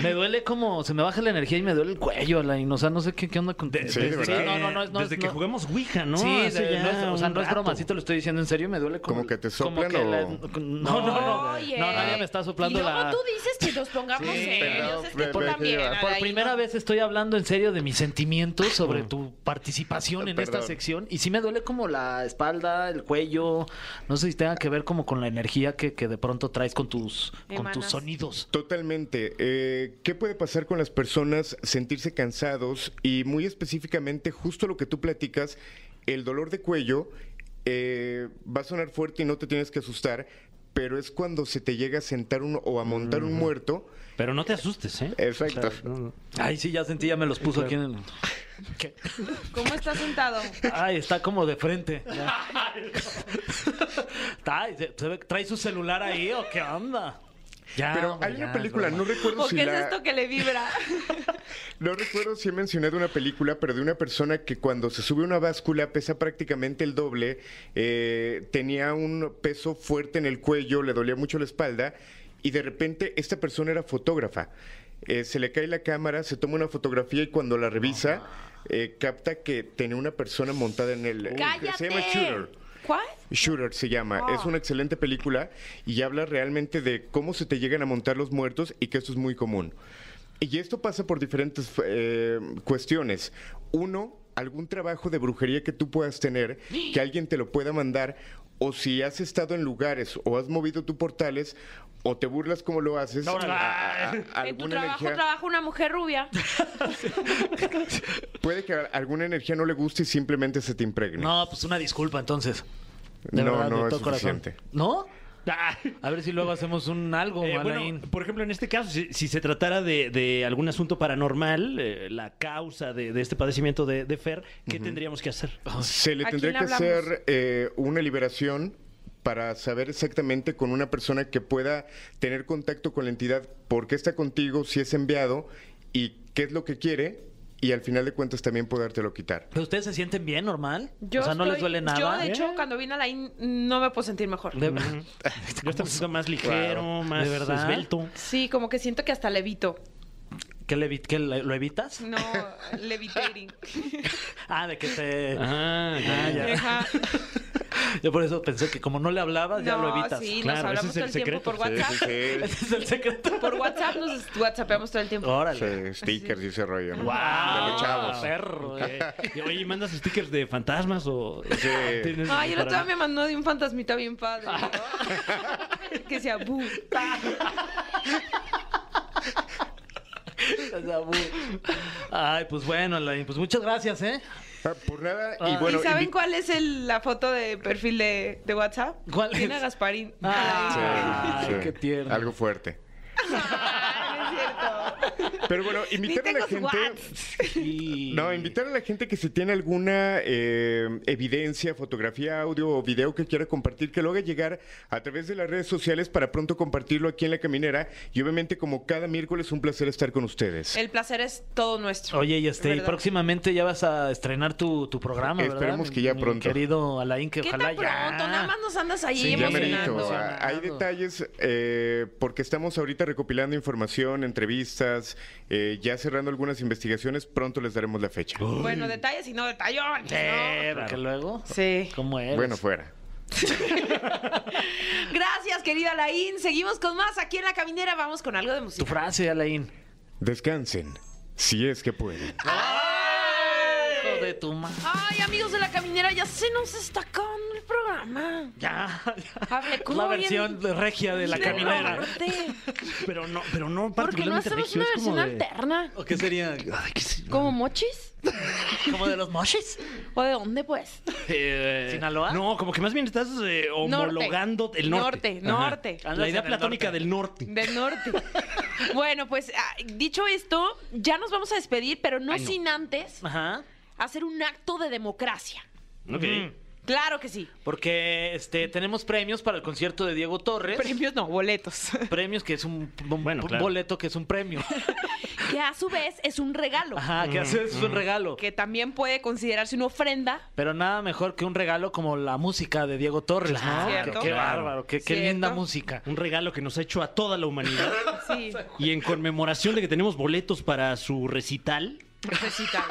S4: me duele como... Se me baja la energía y me duele el cuello, Alain. O sea, no sé qué, qué onda con...
S3: De-
S6: Sí, de
S3: desde,
S6: verdad.
S4: no, no, no, es- no
S3: desde
S4: es-
S3: que jugamos Ouija, ¿no?
S4: Sí, de-
S3: ya
S4: no es, o sea, no es broma, sí te lo estoy diciendo en serio, me duele como...
S6: ¿Como que te
S4: como
S6: soplan
S4: que
S6: o-
S4: la- no, no, no,
S2: Oye.
S4: no, nadie me está soplando
S2: y luego
S4: la...
S2: tú dices que nos pongamos
S4: Sí,
S2: serios. es que tú también.
S4: Por primera vez estoy hablando en serio de mis sentimientos sobre tu participación en esta sección. Y sí me duele como la espalda, el cuello. No sé si tenga que ver como con la energía que, que de pronto traes con tus, con tus sonidos.
S6: Totalmente. Eh, ¿Qué puede pasar con las personas? Sentirse cansados y muy específicamente justo lo que tú platicas, el dolor de cuello eh, va a sonar fuerte y no te tienes que asustar, pero es cuando se te llega a sentar uno o a montar un muerto.
S3: Pero no te asustes, ¿eh?
S6: Exacto.
S3: O sea, no, no.
S4: Ay, sí, ya sentí, ya me los puso aquí en el... ¿Qué?
S2: ¿Cómo estás sentado?
S4: Ay, está como de frente. Está, se ve- ¿Trae su celular ahí o qué onda? Ya,
S6: Pero
S4: hombre,
S6: hay
S4: ya,
S6: una película, no recuerdo
S2: ¿O
S6: si
S2: qué es esto que le vibra?
S6: No recuerdo si he mencionado una película, pero de una persona que cuando se sube a una báscula pesa prácticamente el doble, eh, tenía un peso fuerte en el cuello, le dolía mucho la espalda y de repente esta persona era fotógrafa. Eh, se le cae la cámara, se toma una fotografía y cuando la revisa eh, capta que tenía una persona montada en el...
S2: ¡Cállate!
S6: Se llama Shooter.
S2: ¿Cuál?
S6: Shooter se llama.
S2: Ah.
S6: Es una excelente película y habla realmente de cómo se te llegan a montar los muertos y que esto es muy común. Y esto pasa por diferentes eh, cuestiones. Uno, algún trabajo de brujería que tú puedas tener, que alguien te lo pueda mandar, o si has estado en lugares o has movido tus portales, o te burlas como lo haces, a- a-
S2: En tu trabajo
S6: energía,
S2: trabaja una mujer rubia.
S6: puede que alguna energía no le guste y simplemente se te impregne.
S4: No, pues una disculpa entonces. De
S6: No,
S4: verdad,
S6: no
S4: de
S6: es
S4: todo corazón.
S6: suficiente.
S4: ¿No? A ver si luego hacemos un algo,
S3: Eh, bueno, por ejemplo, en este caso, si, si se tratara de, de algún asunto paranormal, eh, la causa de, de este padecimiento de, de Fer, ¿qué tendríamos que hacer?
S6: Se le
S2: ¿A
S6: tendría que hacer eh, una liberación para saber exactamente con una persona que pueda tener contacto con la entidad, por qué está contigo, si es enviado y qué es lo que quiere, y al final de cuentas también podértelo quitar.
S4: ¿Pero ustedes se sienten bien, normal?
S2: Yo
S4: o sea, no les
S2: estoy-
S4: duele nada.
S2: Yo, de hecho, cuando vine a la IN, no me puedo sentir mejor.
S4: De-
S3: Yo siendo más ligero, más
S4: ¿De verdad?
S3: esbelto.
S2: Sí, como que siento que hasta levito.
S4: ¿Qué le evi- qué le- ¿Lo evitas?
S2: No, levitating.
S4: Ah, de que te...
S3: Ah, ya,
S4: Ah,
S3: ya.
S2: Ajá.
S4: Yo por eso pensé que como no le hablabas, ya lo
S2: No,
S4: evitas.
S2: sí,
S3: Claro,
S2: nos hablamos
S3: ese
S2: todo
S3: es
S2: el tiempo por
S3: secreto.
S2: WhatsApp.
S4: Ese es el secreto.
S2: Por WhatsApp nos whatsappeamos todo el tiempo.
S4: Órale.
S6: Sí, stickers y ese rollo. ¿no?
S4: ¡Wow!
S6: De los chavos.
S4: Perro. eh.
S3: Y, Oye, ¿mandas stickers de fantasmas o...?
S6: Sí.
S2: Ay, el otro día me mandó de un fantasmita bien padre. ¿no? que sea bu.
S4: Ay, pues bueno, Alain, pues muchas gracias, ¿eh?
S6: Ah, por nada, y
S4: Ah.
S6: bueno...
S2: ¿Y saben
S6: invi-
S2: cuál es el- la foto de perfil de, de WhatsApp?
S4: ¿Cuál
S2: Tiene
S4: es?
S2: a Gasparín.
S4: Ah.
S6: Sí,
S4: Ay,
S6: sí.
S4: qué tierno.
S6: Algo fuerte.
S2: No es cierto.
S6: Pero bueno,
S2: Ni
S6: invitar a la gente. No, invitar a la gente que si tiene alguna eh, evidencia, fotografía, audio o video que quiera compartir, que lo haga llegar a través de las redes sociales para pronto compartirlo aquí en La Caminera. Y obviamente, como cada miércoles, un placer estar con ustedes.
S2: El placer es todo nuestro.
S4: Oye, y este, y
S2: ¿Verdad?
S4: próximamente ya vas a estrenar tu, tu programa, ¿verdad?
S6: Esperemos que ya
S4: mi
S6: pronto.
S4: Querido Alain, que
S2: ¿Qué
S4: ojalá
S2: tan
S4: ya.
S2: pronto? Nada más nos andas ahí
S4: Sí,
S6: Ya
S2: emocionando.
S6: merito. Hay detalles eh, porque estamos ahorita recopilando información, entrevistas, eh, ya cerrando algunas investigaciones. Pronto les daremos la fecha.
S2: Bueno, detalles y no detallones.
S4: Eh,
S2: ¿no?
S4: porque luego.
S2: Sí.
S4: ¿Cómo eres?
S6: Bueno, fuera.
S2: Gracias, querida Laín. Seguimos con más aquí en La Caminera. Vamos con algo de
S4: Tu
S2: música.
S4: frase, Alain.
S6: Descansen, si es que pueden.
S4: Hijo de tu ma-
S2: Ay, amigos de La Caminera, ya se nos está acabando el programa.
S4: Ya, ya.
S2: Hablé como
S4: La versión de regia de la
S2: de
S4: caminera.
S2: norte.
S3: Pero no, pero no
S2: ¿Por qué no
S3: particularmente
S2: hacemos
S3: regio,
S2: una versión
S3: de...
S2: alterna?
S4: ¿O qué sería?
S3: Ay, qué sé-
S2: ¿Como mochis?
S4: ¿Como de los moshis?
S2: ¿O de dónde, pues?
S3: Eh,
S4: ¿Sinaloa?
S3: No, como que más bien estás eh, homologando el norte.
S2: Norte, norte.
S3: Ajá. La idea platónica
S4: norte.
S3: del norte.
S2: Del norte. bueno, pues ah, dicho esto, ya nos vamos a despedir, pero no,
S3: Ay, no.
S2: sin antes
S4: Ajá.
S2: Hacer un acto de democracia.
S3: Ok.
S2: Claro que sí.
S4: Porque este, tenemos premios para el concierto de Diego Torres.
S2: Premios no, boletos.
S4: Premios que es un, un-
S3: Bueno, claro.
S4: boleto que es un premio.
S2: que a su vez es un regalo.
S4: Ajá, que hace es un regalo.
S2: Que también puede considerarse una ofrenda.
S4: Pero nada mejor que un regalo como la música de Diego Torres. Qué,
S2: Cierto.
S4: qué
S3: Claro.
S4: bárbaro, qué, qué
S2: Cierto.
S4: linda música.
S3: Un regalo que nos ha hecho a toda la humanidad.
S2: Sí,
S3: y en conmemoración de que tenemos boletos para su recital,
S2: necesita.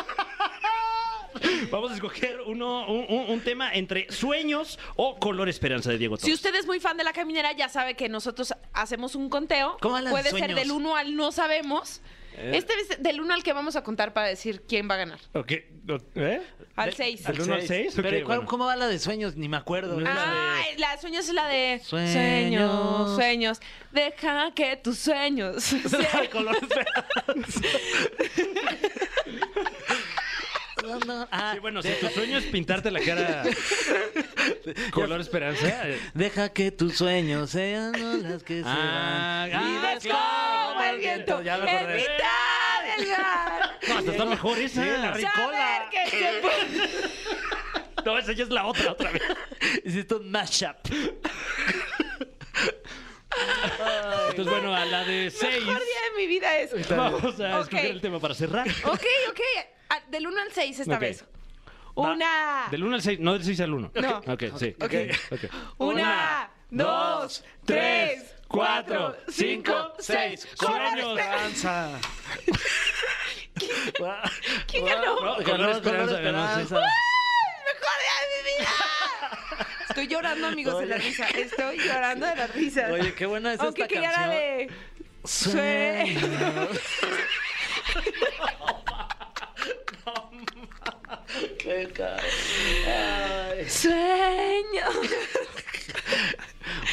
S3: vamos a escoger uno, un, un- un tema entre sueños o color esperanza de Diego
S2: Si
S3: Torres.
S2: usted es muy fan de la caminera, ya sabe que nosotros hacemos un conteo.
S4: ¿Cómo
S2: Puede ser del 1 al no sabemos. Este es del 1 al que vamos a contar para decir quién va a ganar.
S3: Ok, ¿eh?
S2: Al
S4: De-
S2: 6.
S3: ¿Al uno al seis?
S4: Pero
S3: Ok,
S4: ¿y cuál-
S3: bueno.
S4: ¿cómo va la de sueños? Ni me acuerdo.
S3: No es la
S2: Ah, la sueños es la de
S4: Sueños.
S2: sueños, sueños. Deja que tus sueños. sean-
S4: de color esperanza. Ah,
S3: Sí, bueno, si tu sueño es pintarte la cara color esperanza. eh,
S4: Deja que tus sueños sean olas que se
S3: Ah,
S4: van.
S3: ah,
S2: Vives
S3: claro,
S2: como el viento
S4: Ya
S2: en
S4: acordé.
S2: mitad del mar.
S3: No, hasta está mejor esa.
S4: Sí, la
S2: Saber
S4: ricola.
S2: que se puede-
S3: No, esa ya es la otra, otra vez.
S4: Hiciste un mashup.
S3: Entonces, bueno, a la de seis.
S2: mejor día de mi vida es.
S3: Vamos a
S2: Ok.
S3: escoger el tema para cerrar.
S2: Ok, ok. Ah, Del 1 al 6 esta
S3: Ok.
S2: vez. Una.
S3: Del 1 al 6, no del 6 al 1.
S2: No.
S3: Ok, sí.
S2: Ok.
S3: Ok.
S2: Una, dos, tres, cuatro, cinco, seis.
S3: Sueños.
S2: Esperanza.
S4: Esperanza.
S2: ¿Quién ganó?
S3: No, color esperanza, ganó, sí.
S2: ¡Mejor día de mi vida! Estoy llorando, amigos, de la risa. Estoy llorando de la risa.
S4: Oye, qué buena es
S2: Aunque
S4: esta
S2: quería la
S4: canción.
S2: de.
S4: Sueños. Qué Ay,
S2: Sueño.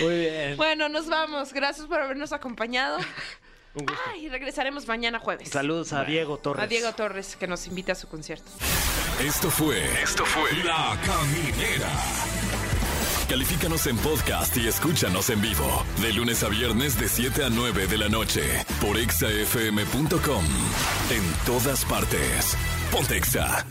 S4: Muy bien.
S2: Bueno, nos vamos. Gracias por habernos acompañado.
S3: Un gusto.
S2: Ay, regresaremos mañana jueves.
S4: Saludos a Diego Torres.
S2: A Diego Torres, que nos invita a su concierto.
S1: Esto fue. Esto fue. La Caminera. Califícanos en podcast y escúchanos en vivo. De lunes a viernes, de 7 a 9 de la noche. Por exafm.com. En todas partes. Pontexa.